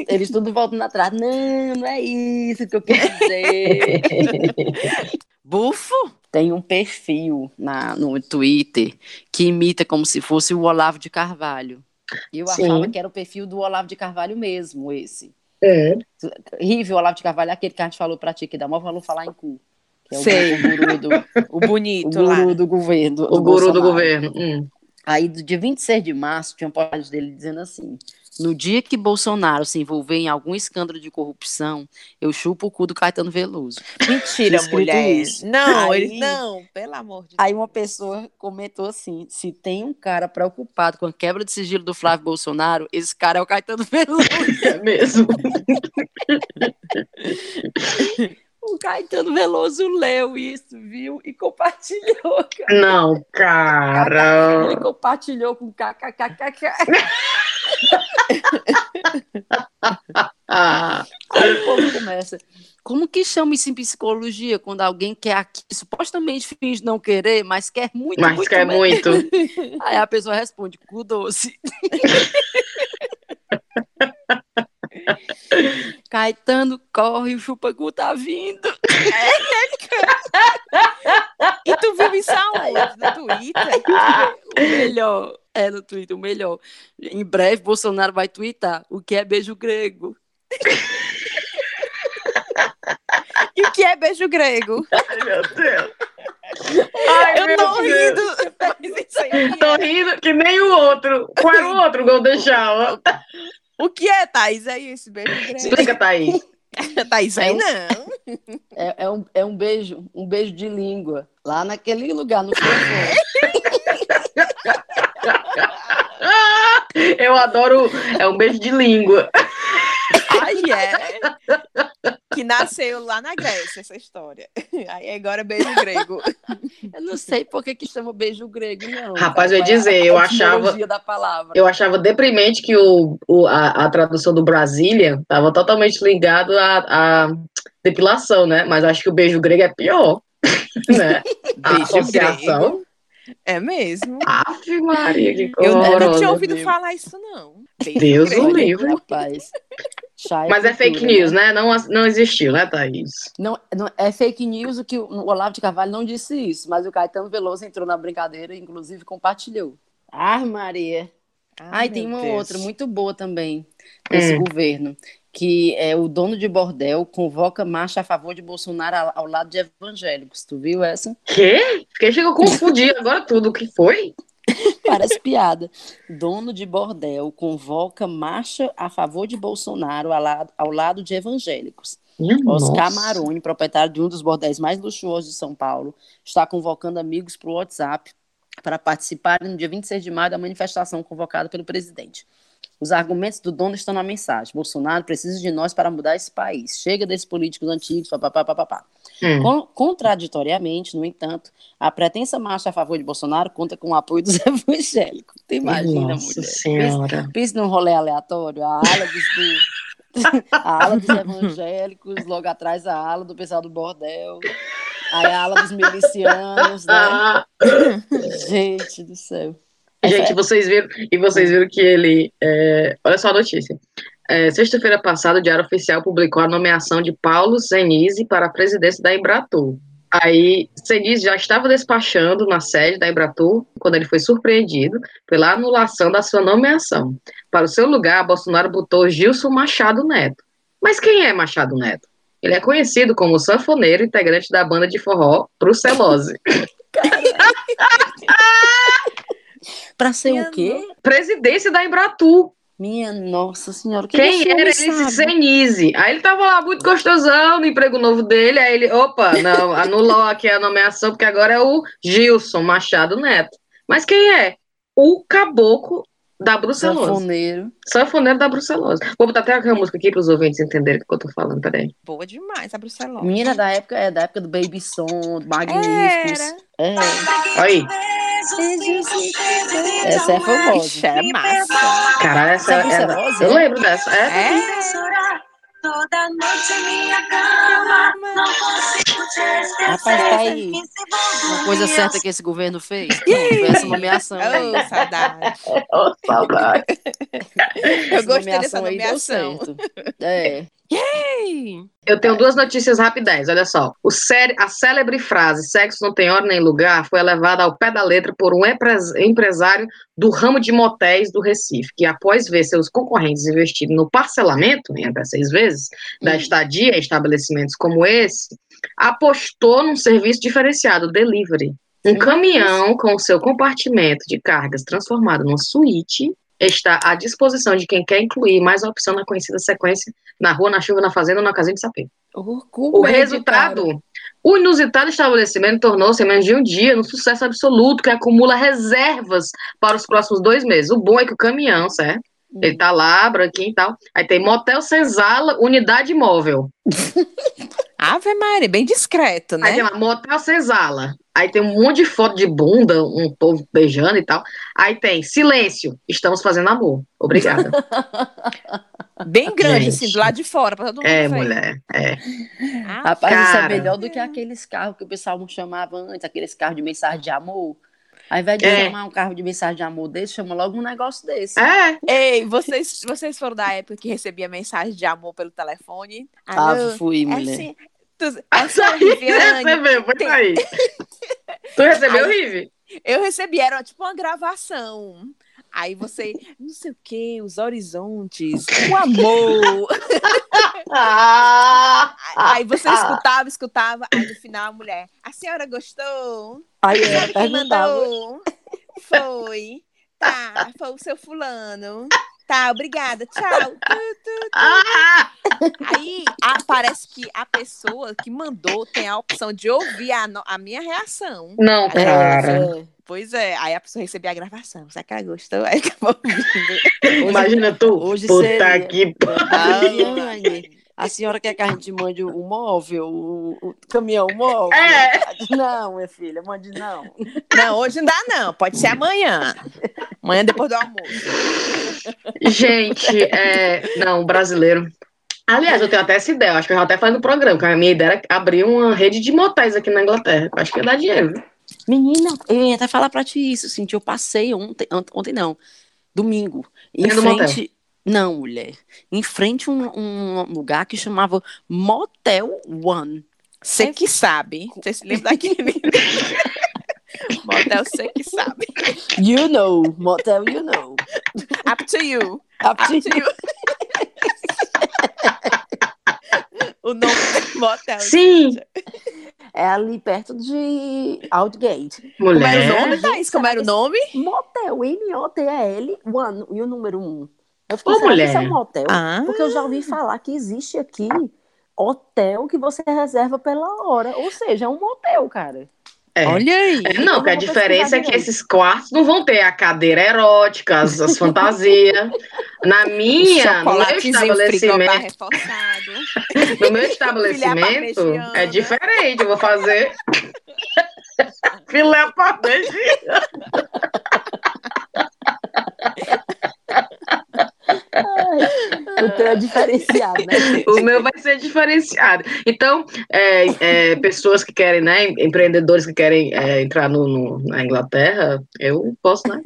Eles tudo voltando atrás. Não, não é isso que eu quis dizer. Bufo? Tem um perfil na, no Twitter que imita como se fosse o Olavo de Carvalho. E eu Sim. achava que era o perfil do Olavo de Carvalho mesmo, esse. É. Rive, o Olavo de Carvalho é aquele que a gente falou pra ti, que dá maior valor falar em cu. Que é o, Sei. o guru do, O o bonito lá. guru do governo. O guru do governo. Hum. Aí, do dia 26 de março, tinha uma postagem dele dizendo assim: No dia que Bolsonaro se envolver em algum escândalo de corrupção, eu chupo o cu do Caetano Veloso. Mentira, mulher. isso. Não, Aí- eles não, pelo amor de Deus. Aí uma pessoa comentou assim: se tem um cara preocupado com a quebra de sigilo do Flávio Bolsonaro, esse cara é o Caetano Veloso. É mesmo. o Caetano Veloso leu isso, viu? E compartilhou, cara. Não, Ele cara. compartilhou com kkkk. Aí o povo começa. Como que chama isso em psicologia quando alguém quer aqui, supostamente finge não querer, mas quer muito, mas muito quer mesmo? muito. Aí a pessoa responde, cu doce. Caetano corre, o chupa-cu tá vindo. E tu viu isso aonde? No Twitter? O melhor. É no Twitter, o melhor. Em breve, Bolsonaro vai twittar o que é beijo grego. E o que é beijo grego? Ai, meu Deus. Ai, Eu tô Deus. rindo. Tô rindo que nem o outro. Qual era o outro Golden Shower? O que é, Thaís? É esse beijo grego? Explica, Thaís. Thaís, aí É um- não. É, é um, é um beijo, um beijo de língua. Lá naquele lugar, no. Eu adoro. É um beijo de língua. Ai, é. Que nasceu lá na Grécia, essa história. Aí agora é beijo grego. Eu não sei por que, que chama beijo grego, não. Rapaz, eu ia dizer, eu achava. Da palavra. Eu achava deprimente que o, o a, a tradução do Brasília estava totalmente ligado à, à depilação, né? Mas acho que o beijo grego é pior. Né? A Beijo associação. grego. É mesmo. Ave Maria, que Eu nunca tinha ouvido Deus. falar isso, não. Beijo Deus o livre. Rapaz. Chá Mas é cultura, fake news, né? Não, não existiu, né, Thaís? Não, não- é fake news o que o, Olavo de Carvalho não disse isso, mas o Caetano Veloso entrou na brincadeira e, inclusive, compartilhou. Ah, Maria. Ai, Ai, tem uma Deus. outra muito boa também desse Hum. governo, que é o dono de bordel convoca marcha a favor de Bolsonaro ao, lado de evangélicos. Tu viu essa? Quê? Fiquei chegou a confundir agora tudo. O que foi? Parece piada. Dono de bordel convoca marcha a favor de Bolsonaro ao lado, ao lado de evangélicos. Minha Oscar nossa. Maroni, proprietário de um dos bordéis mais luxuosos de São Paulo, está convocando amigos para o WhatsApp para participarem no dia 26 de maio da manifestação convocada pelo presidente. Os argumentos do dono estão na mensagem. Bolsonaro precisa de nós para mudar esse país. Chega desses políticos antigos, papapá, papapá. Hum. Con- Contraditoriamente, no entanto, a pretensa marcha a favor de Bolsonaro conta com o apoio dos evangélicos. Tu imagina, Nossa mulher. Senhora. Pense num rolê aleatório, a ala dos, do- a ala dos evangélicos, logo atrás a ala do pessoal do bordel, aí a ala dos milicianos, né? Gente do céu. Gente, vocês viram, e vocês viram que ele. é, olha só a notícia. É, Sexta-feira passada, o Diário Oficial publicou a nomeação de Paulo Senise para a presidência da Embratur. Aí, Senise já estava despachando na sede da Embratur quando ele foi surpreendido pela anulação da sua nomeação. Para o seu lugar, Bolsonaro botou Gilson Machado Neto. Mas quem é Machado Neto? Ele é conhecido como sanfoneiro integrante da banda de forró Brucelose. Para ser Minha o quê? Presidência da Embratur. Minha nossa senhora. Quem esse era esse sabe? Senise? Aí ele tava lá muito gostosão no emprego novo dele, aí ele, opa, não, anulou aqui a nomeação, porque agora é o Gilson Machado Neto. Mas quem é? O caboclo da Brucelose. Sanfoneiro. Sanfoneiro da Brucelose. Vou botar até a música aqui para os ouvintes entenderem o que eu tô falando, peraí. Boa demais a Brucelose. Menina da época, é da época do Baby Som, do Magníficos. Era. É. Aí, Essa é famosa. Ixi, é massa. caralho, essa Essa é é, Brucelose, Eu é? lembro dessa. É? É? toda noite minha cama. Não consigo te esquecer. Rapaz, tá aí. Uma coisa certa que esse governo fez. Foi essa nomeação aí. Oh, saudade. Oh, saudade. Eu Essa gostei dessa aí deu nomeação. certo. É. Ei, Eu tenho duas notícias rapidez, olha só. A célebre frase sexo não tem hora nem lugar foi elevada ao pé da letra por um empresário do ramo de motéis do Recife, que após ver seus concorrentes investirem no parcelamento, em até seis vezes, da Hum. estadia em estabelecimentos como esse, apostou num serviço diferenciado, delivery. Um caminhão com seu compartimento de cargas transformado numa suíte está à disposição de quem quer incluir mais opção na conhecida sequência na rua, na chuva, na fazenda ou na casinha de sapê. O, O resultado, o inusitado estabelecimento tornou-se em menos de um dia um sucesso absoluto que acumula reservas para os próximos dois meses. O bom é que o caminhão, certo? Ele tá lá, branquinho e tal. Aí tem motel senzala, unidade móvel. Ave Maria, bem discreto, Aí tem né? lá, motel senzala. Aí tem um monte de foto de bunda, um povo beijando e tal. Aí tem silêncio, estamos fazendo amor. Obrigada. Bem grande, Gente. assim, do lado de fora, pra todo mundo é, ver. mulher. É. Ah, Rapaz, isso é Cara. melhor do que aqueles carros que o pessoal chamava antes, aqueles carros de mensagem de amor. Ao invés de É. chamar um carro de mensagem de amor desse, chama logo um negócio desse. É. Ei, vocês, vocês foram da época que recebia mensagem de amor pelo telefone? Ah, Alô, fui, é mulher. assim, tu, a senhora Viviane, Recebeu, foi tem- aí. Tu recebeu, Aí- Rive? eu recebi, era tipo uma gravação. Aí você, não sei o que, os horizontes, o amor. Aí você escutava, escutava, aí no final a mulher, a senhora gostou? Aí A senhora que perguntava. mandou? Foi. Tá, foi o seu fulano. Tá, obrigada, tchau. Tu, tu, Ah! Aí a- parece que a pessoa que mandou tem a opção de ouvir a, a minha reação. Não, cara. é. Pois é, aí a pessoa recebia a gravação. Será que ela gostou? Aí acabou ouvindo. Imagina tu, hoje puta seria. que Daiane, a senhora quer que a gente mande o móvel, o, o caminhão móvel? É. Não, minha filha, mande não. Não, hoje não dá, não. Pode ser amanhã. Amanhã depois do almoço. Gente, é... não, brasileiro. Aliás, eu tenho até essa ideia, eu acho que eu já até faz no programa, que a minha ideia era abrir uma rede de motéis aqui na Inglaterra. Eu acho que ia dar dinheiro. viu? Menina, eu ia até falar pra ti isso, assim, eu passei ontem, ont- ontem não, domingo, em Dentro frente, não, mulher, em frente a um, um lugar que chamava Motel One. Você que sabe. Você se lembra daquele. Motel, você que sabe. You know, Motel You know. Up to you. Up to Up to you. o nome do motel. Sim. É ali perto de Outgate. Como era o Mulher. nome, Thaís? Como era o nome? Motel, M-O-T-L, One, e o número um. Eu fiquei, Ô, será que mulher. isso é um motel? Ah. Porque eu já ouvi falar que existe aqui hotel que você reserva pela hora. Ou seja, é um motel, cara. É. Olha aí. É, não, que a diferença é que esses quartos não vão ter a cadeira erótica, as, as fantasias. Na minha, no meu estabelecimento, no meu estabelecimento é diferente. Eu vou fazer filé parmegiana. O teu é diferenciado, né? O meu vai ser diferenciado. Então, é, é, pessoas que querem, né, empreendedores que querem é, entrar no, no- na Inglaterra, eu posso, né,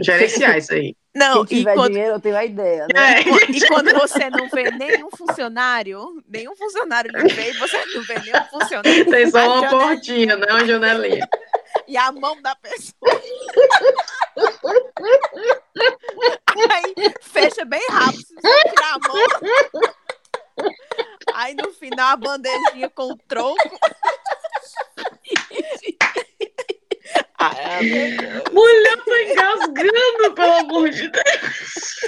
gerenciar isso aí. Não, Quem e tiver quando, dinheiro, eu tenho a ideia, né? É. e quando você não vê nenhum funcionário, nenhum funcionário lhe vê, e você não vê nenhum funcionário. Tem só uma janelinha portinha, né, uma janelinha. E a mão da pessoa. Aí fecha bem rápido, se você tirar a mão. Aí no final a bandejinha com o troco. Ai. Mulher, tô engasgando, pelo amor de Deus.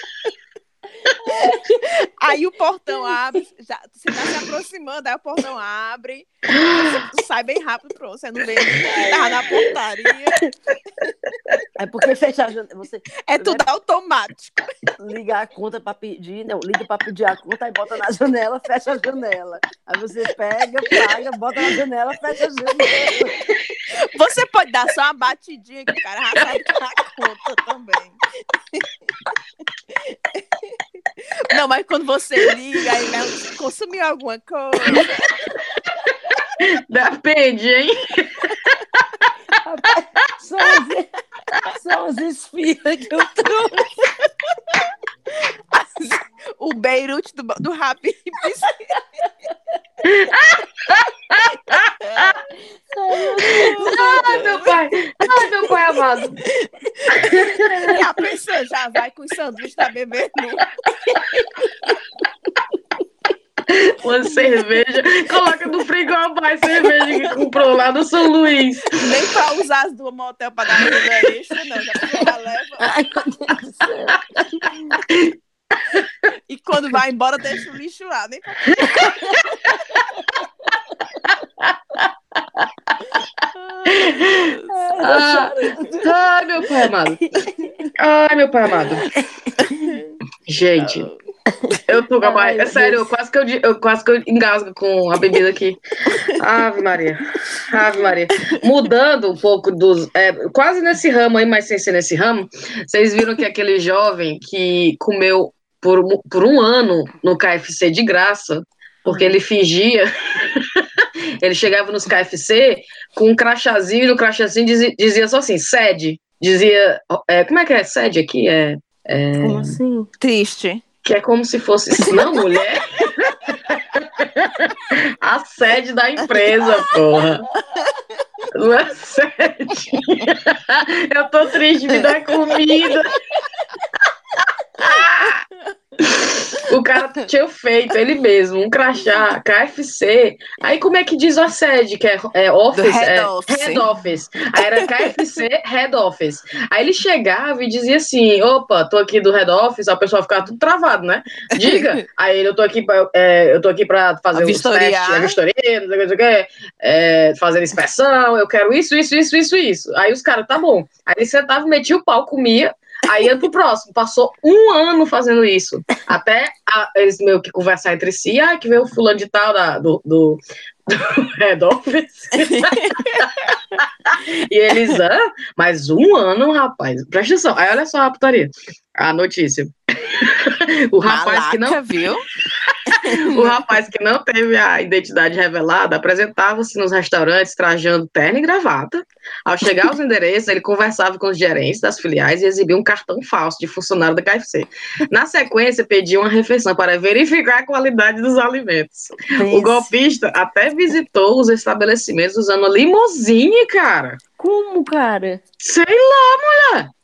Aí o portão abre, já, você tá se aproximando, aí o portão abre, você sai bem rápido, pronto. Você não vê que tava na portaria. É porque fechar a janela, você É tudo automático. liga a conta para pedir, não, liga para pedir a conta, aí bota na janela, fecha a janela. Aí você pega, paga, bota na janela, fecha a janela. Você pode dar só uma batidinha que o cara já sabe que tá a conta também. Não, mas quando você liga, aí né, consumiu alguma coisa. Depende, hein? São os, são os esfias que eu trouxe. O Beirute do, do Rapid. Ai, meu pai. Ai, meu pai amado. E a pessoa já vai com o sanduíche da bebê nu. Uma cerveja. Coloca no frigobar a cerveja que comprou lá no São Luís. Nem pra usar as duas motel pra dar ajuda extra, não. Já, já leva. Ai, meu Deus do céu. E quando vai embora, deixa o lixo lá. Nem pra... Ah, ai, meu pai amado. Ai, meu pai amado. Gente, eu tô com a barriga. É sério, eu quase, que eu, eu quase que eu engasgo com a bebida aqui. Ave Maria. Ave Maria. Mudando um pouco dos. é, quase nesse ramo aí, mas sem ser nesse ramo, vocês viram que aquele jovem que comeu por, um- por um ano no KFC de graça, porque ele fingia. ele chegava nos KFC com um crachazinho e no crachazinho dizia, dizia só assim, sede. Dizia. é, como é que é sede aqui? É, é, Como assim? Triste. que é como se fosse. Não, mulher. A sede da empresa, porra. Não é sede. Eu tô triste, me dá comida. O cara tinha feito ele mesmo, um crachá, KFC. Aí como é que diz a sede, que é, é office? Head é, office. head office. Aí era KFC head office. Aí ele chegava e dizia assim: opa, tô aqui do head office, aí o pessoal ficava tudo travado, né? Diga. Aí ele, eu tô aqui pra, é, eu tô aqui pra fazer A os vistoriar. testes, a vistoria, não sei o que, não sei o que, é, fazer inspeção, eu quero isso, isso, isso, isso, isso. Aí os caras, tá bom. Aí ele sentava, metia o pau, comia, aí ia pro próximo. Passou um ano fazendo isso. Até a- eles meio que conversar entre si, ah, que veio o fulano de tal da, do, do, do head office. e eles, ah, mas um ano, rapaz. Presta atenção. Aí olha só a putaria. A notícia. o rapaz que não Malaca, viu? o rapaz que não teve a identidade revelada apresentava-se nos restaurantes trajando terno e gravata. Ao chegar aos endereços, ele conversava com os gerentes das filiais e exibia um cartão falso de funcionário da KFC. Na sequência, pedia uma refeição para verificar a qualidade dos alimentos. O golpista até visitou os estabelecimentos usando limousine, cara. Como, cara? Sei lá. Meu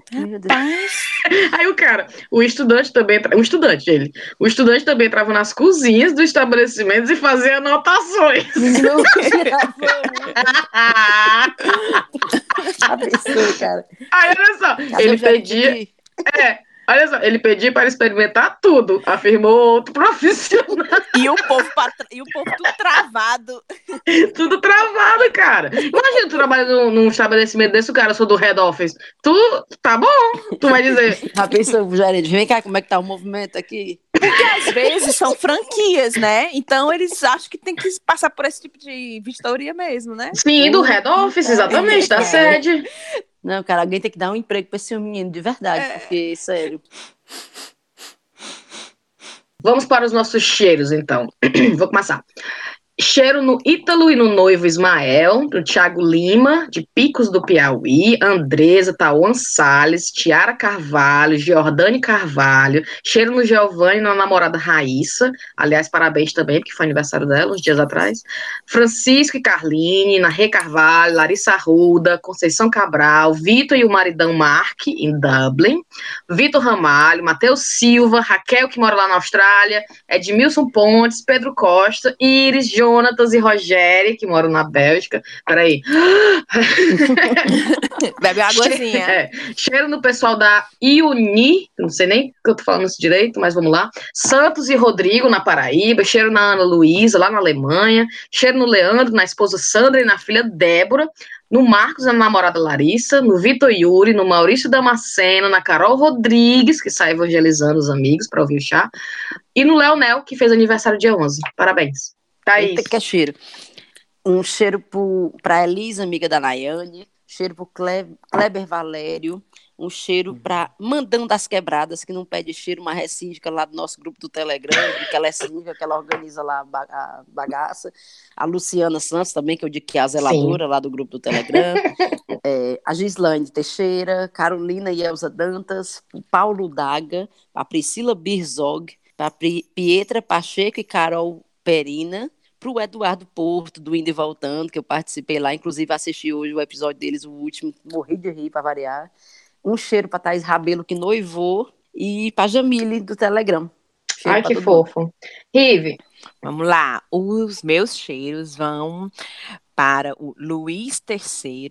Aí o cara, o estudante também, o estudante, ele, o estudante também entrava nas cozinhas dos estabelecimentos e fazia anotações. Não pessoa, cara. Aí, olha só, Cadê ele pedia, é, olha só, ele pedia para experimentar tudo, afirmou outro profissional. E o povo, e o povo tudo travado. Tudo travado, cara. Imagina, tu trabalha num, num estabelecimento desse, o cara, eu sou do head office. Tu, tá bom, tu vai dizer, A pessoa, gerente, vem cá, como é que tá o movimento aqui? Porque às vezes são franquias, né? Então eles acham que tem que passar por esse tipo de vistoria mesmo, né? sim, do head office, exatamente, da sede. Não, cara, alguém tem que dar um emprego pra esse menino, de verdade, É. porque, sério. Vamos para os nossos cheiros, então. Vou começar. Cheiro no Ítalo e no noivo Ismael, do Thiago Lima, de Picos do Piauí, Andresa, Tauan Salles, Tiara Carvalho, Giordane Carvalho. Cheiro no Giovanni na namorada Raíssa. Aliás, parabéns também, porque foi aniversário dela uns dias atrás. Francisco e Carline, na Carvalho, Larissa Arruda, Conceição Cabral, Vitor e o maridão Mark, em Dublin. Vitor Ramalho, Matheus Silva, Raquel, que mora lá na Austrália, Edmilson Pontes, Pedro Costa, Iris, Jonatas e Rogério, que moram na Bélgica. Peraí. Bebe uma aguazinha. É, cheiro no pessoal da Iuni, não sei nem que eu tô falando isso direito, mas vamos lá. Santos e Rodrigo, na Paraíba. Cheiro na Ana Luísa, lá na Alemanha. Cheiro no Leandro, na esposa Sandra e na filha Débora. No Marcos, na namorada Larissa. No Vitor Yuri, no Maurício Damasceno, na Carol Rodrigues, que sai evangelizando os amigos para ouvir o chá. E no Leonel, que fez aniversário dia 11. Parabéns. Thaís. Eita, que é cheiro. Um cheiro pro, pra Elisa, amiga da Nayane. Cheiro pro Cle- Kleber Valério. Um cheiro pra Mandão das Quebradas, que não pede cheiro, mas é síndica lá do nosso grupo do Telegram, que ela é síndica, que ela organiza lá a ba- a bagaça. A Luciana Santos também, que eu digo que é a zeladora lá do grupo do Telegram. É, a Gislaine Teixeira, Carolina e Elza Dantas, o Paulo Daga, a Priscila Birzog, a Pietra Pacheco e Carol Perina, para o Eduardo Porto, do Indo e Voltando, que eu participei lá, inclusive assisti hoje o episódio deles, o último, morri de rir para variar. Um cheiro para Thais Rabelo, que noivou, e para Jamile, do Telegram. Cheiro Ai, que fofo. Rive. Vamos lá. Os meus cheiros vão para o Luiz III,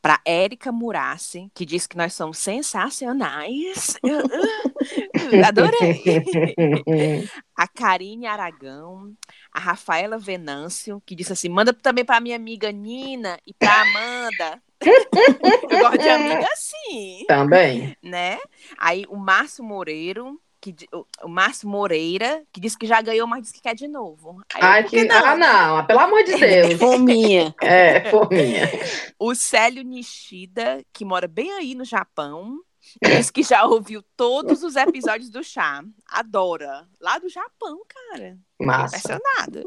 para Érica Murassi, que diz que nós somos sensacionais. Adorei. A Karine Aragão, a Rafaela Venâncio, que disse assim: manda também para minha amiga Nina e para Amanda. Eu gosto de amiga assim Também. né? Aí o Márcio Moreiro, que o- Márcio Moreira, que disse que já ganhou, mas disse que quer de novo. Aí Ai, que... não? Ah, não. Pelo amor de Deus. Fominha. É, fominha. O Célio Nishida, que mora bem aí no Japão, disse que já ouviu todos os episódios do chá. Adora. Lá do Japão, cara. Massa. Impressionada.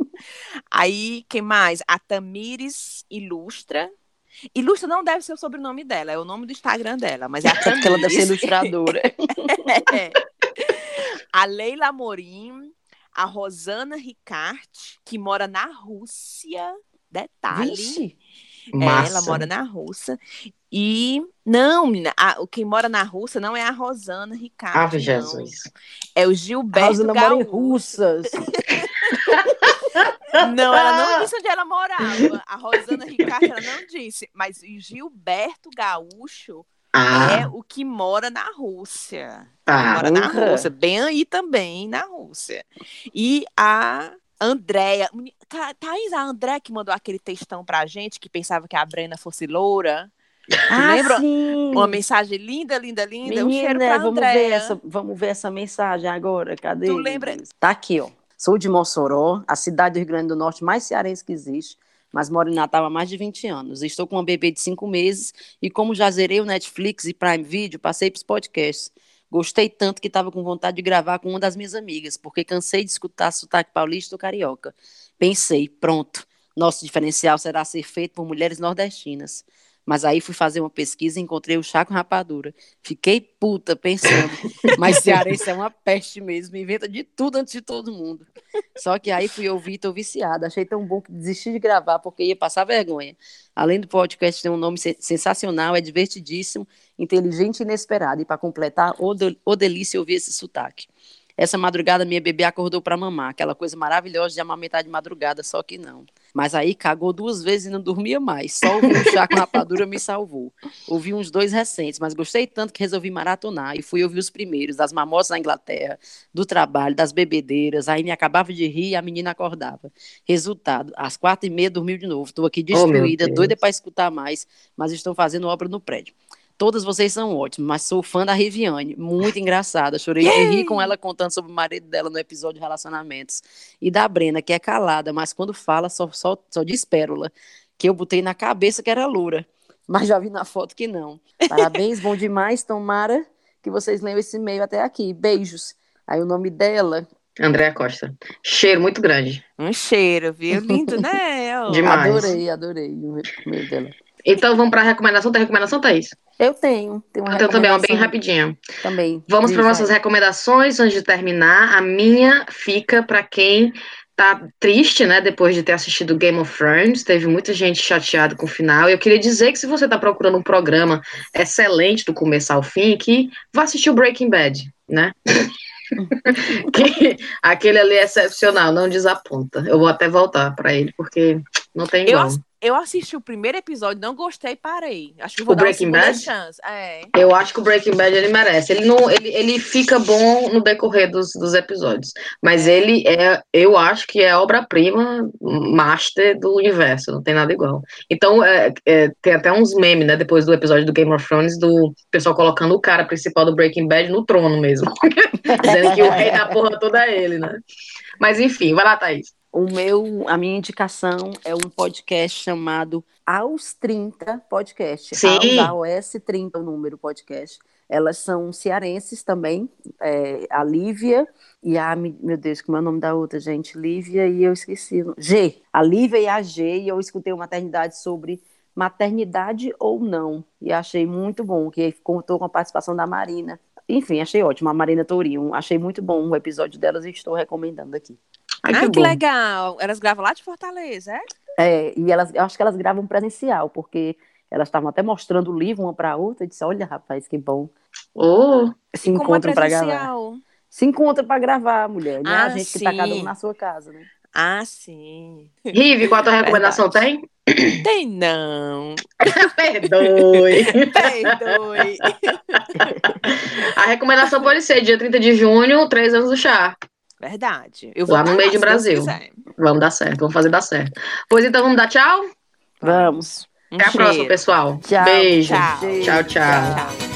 Aí, quem mais? A Tamires Ilustra. Ilustra não deve ser o sobrenome dela, é o nome do Instagram dela, mas é a Porque ela deve ser Tamires. ilustradora. É. A Leila Amorim, a Rosana Ricart, que mora na Rússia. Detalhe. Vixe. É, ela mora na Rússia. E não, menina, a, quem mora na Rússia não é a Rosana Ricardo. Ave Jesus. É o Gilberto A Rosana mora em. Russas. Não, ela não disse onde ela morava. A Rosana Ricardo ela não disse. Mas o Gilberto Gaúcho é Ah, o que mora na Rússia. tá. mora na. Rússia, bem aí também, na Rússia. E a Andréia. Tha- Thaís, a André que mandou aquele textão pra gente, que pensava que a Brena fosse loura. Ah, lembra? sim. Uma mensagem linda, linda, linda. um cheiro Menina, pra vamos ver, essa, vamos ver essa mensagem agora. Cadê? Tu lembra- Tá aqui, ó. Sou de Mossoró, a cidade do Rio Grande do Norte mais cearense que existe, mas moro em Natal há mais de 20 anos. Estou com uma bebê de 5 meses e como já zerei o Netflix e Prime Video, passei para os podcasts. Gostei tanto que estava com vontade de gravar com uma das minhas amigas, porque cansei de escutar sotaque paulista ou carioca. Pensei, pronto, nosso diferencial será ser feito por mulheres nordestinas. Mas aí fui fazer uma pesquisa e encontrei o chá com rapadura. Fiquei puta pensando, mas cearense é uma peste mesmo, inventa de tudo antes de todo mundo. Só que aí fui ouvir tô viciada. Achei tão bom que desisti de gravar porque ia passar vergonha. Além do podcast ter um nome se- sensacional, é divertidíssimo, inteligente e inesperado. E para completar, ô delícia ouvir esse sotaque. Essa madrugada minha bebê acordou para mamar, aquela coisa maravilhosa de amamentar de madrugada, só que não. Mas aí cagou duas vezes e não dormia mais. Só um chá com rapadura me salvou. Ouvi uns dois recentes, mas gostei tanto que resolvi maratonar e fui ouvir os primeiros, das mamotas na Inglaterra, do trabalho, das bebedeiras. Aí me acabava de rir e a menina acordava. Resultado, às quatro e meia dormiu de novo. Estou aqui Oh, destruída, Deus. doida para escutar mais, mas estão fazendo obra no prédio. Todas vocês são ótimas, mas sou fã da Riviane, muito engraçada. Chorei de rir com ela contando sobre o marido dela no episódio de relacionamentos. E da Brena, que é calada, mas quando fala só, só, só diz pérola, que eu botei na cabeça que era loura, mas já vi na foto que não. Parabéns, bom demais, tomara que vocês leiam esse e-mail até aqui. Beijos. Aí o nome dela, Andréa Costa. Cheiro muito grande. Um cheiro, viu? Lindo, né? Demais. adorei, adorei o e-mail dela. Então vamos para a recomendação. Tem recomendação, Thaís? Eu tenho, tenho uma Então também, uma bem rapidinha. Também. Vamos para nossas recomendações antes de terminar. A minha fica para quem tá triste, né, depois de ter assistido Game of Thrones. Teve muita gente chateada com o final. E eu queria dizer que se você tá procurando um programa excelente do começo ao fim, que vá assistir o Breaking Bad, né? que aquele ali é excepcional, não desaponta. Eu vou até voltar para ele porque não tem Eu, igual. ass- eu assisti o primeiro episódio, não gostei, parei. Acho que vou O dar Breaking Bad? chance. É. Eu acho que o Breaking Bad ele merece. Ele não, ele, ele fica bom no decorrer dos, dos episódios, mas ele é, eu acho que é obra-prima master do universo. Não tem nada igual. Então é, é, tem até uns memes, né? Depois do episódio do Game of Thrones, do pessoal colocando o cara principal do Breaking Bad no trono mesmo, dizendo que o rei da porra toda é ele, né? Mas enfim, vai lá, Thaís. O meu, a minha indicação é um podcast chamado Aos 30 Podcast. Sim. Aos, AOS 30 o número podcast. Elas são cearenses também, é, a Lívia e a, meu Deus, como é o nome da outra, gente? Lívia e eu esqueci. G. A Lívia e a G, e eu escutei uma maternidade sobre maternidade ou não, e achei muito bom, que contou com a participação da Marina. Enfim, achei ótimo, a Marina Tourinho. Achei muito bom o episódio delas e estou recomendando aqui. Ai, Ai, que, bom. legal. Elas gravam lá de Fortaleza, é? É, e elas, eu acho que elas gravam presencial, porque elas estavam até mostrando o livro uma para a outra e disse: Olha, rapaz, que bom. Oh, Se Como é encontram para gravar. Se encontram para gravar, mulher. Não é a Ah, gente que está cada um sim. na sua casa, né? Ah, sim. Rive, qual a tua recomendação tem? Tem não. Perdoe. Perdoe. A recomendação pode ser dia 30 de junho, três anos do chá. Verdade. Eu Lá no meio Deus Brasil. Vamos dar certo, vamos fazer dar certo. Pois então, vamos dar tchau? Vamos. Um Até a próxima, cheiro. pessoal. Tchau. Beijo. Tchau. Tchau, tchau. Tchau.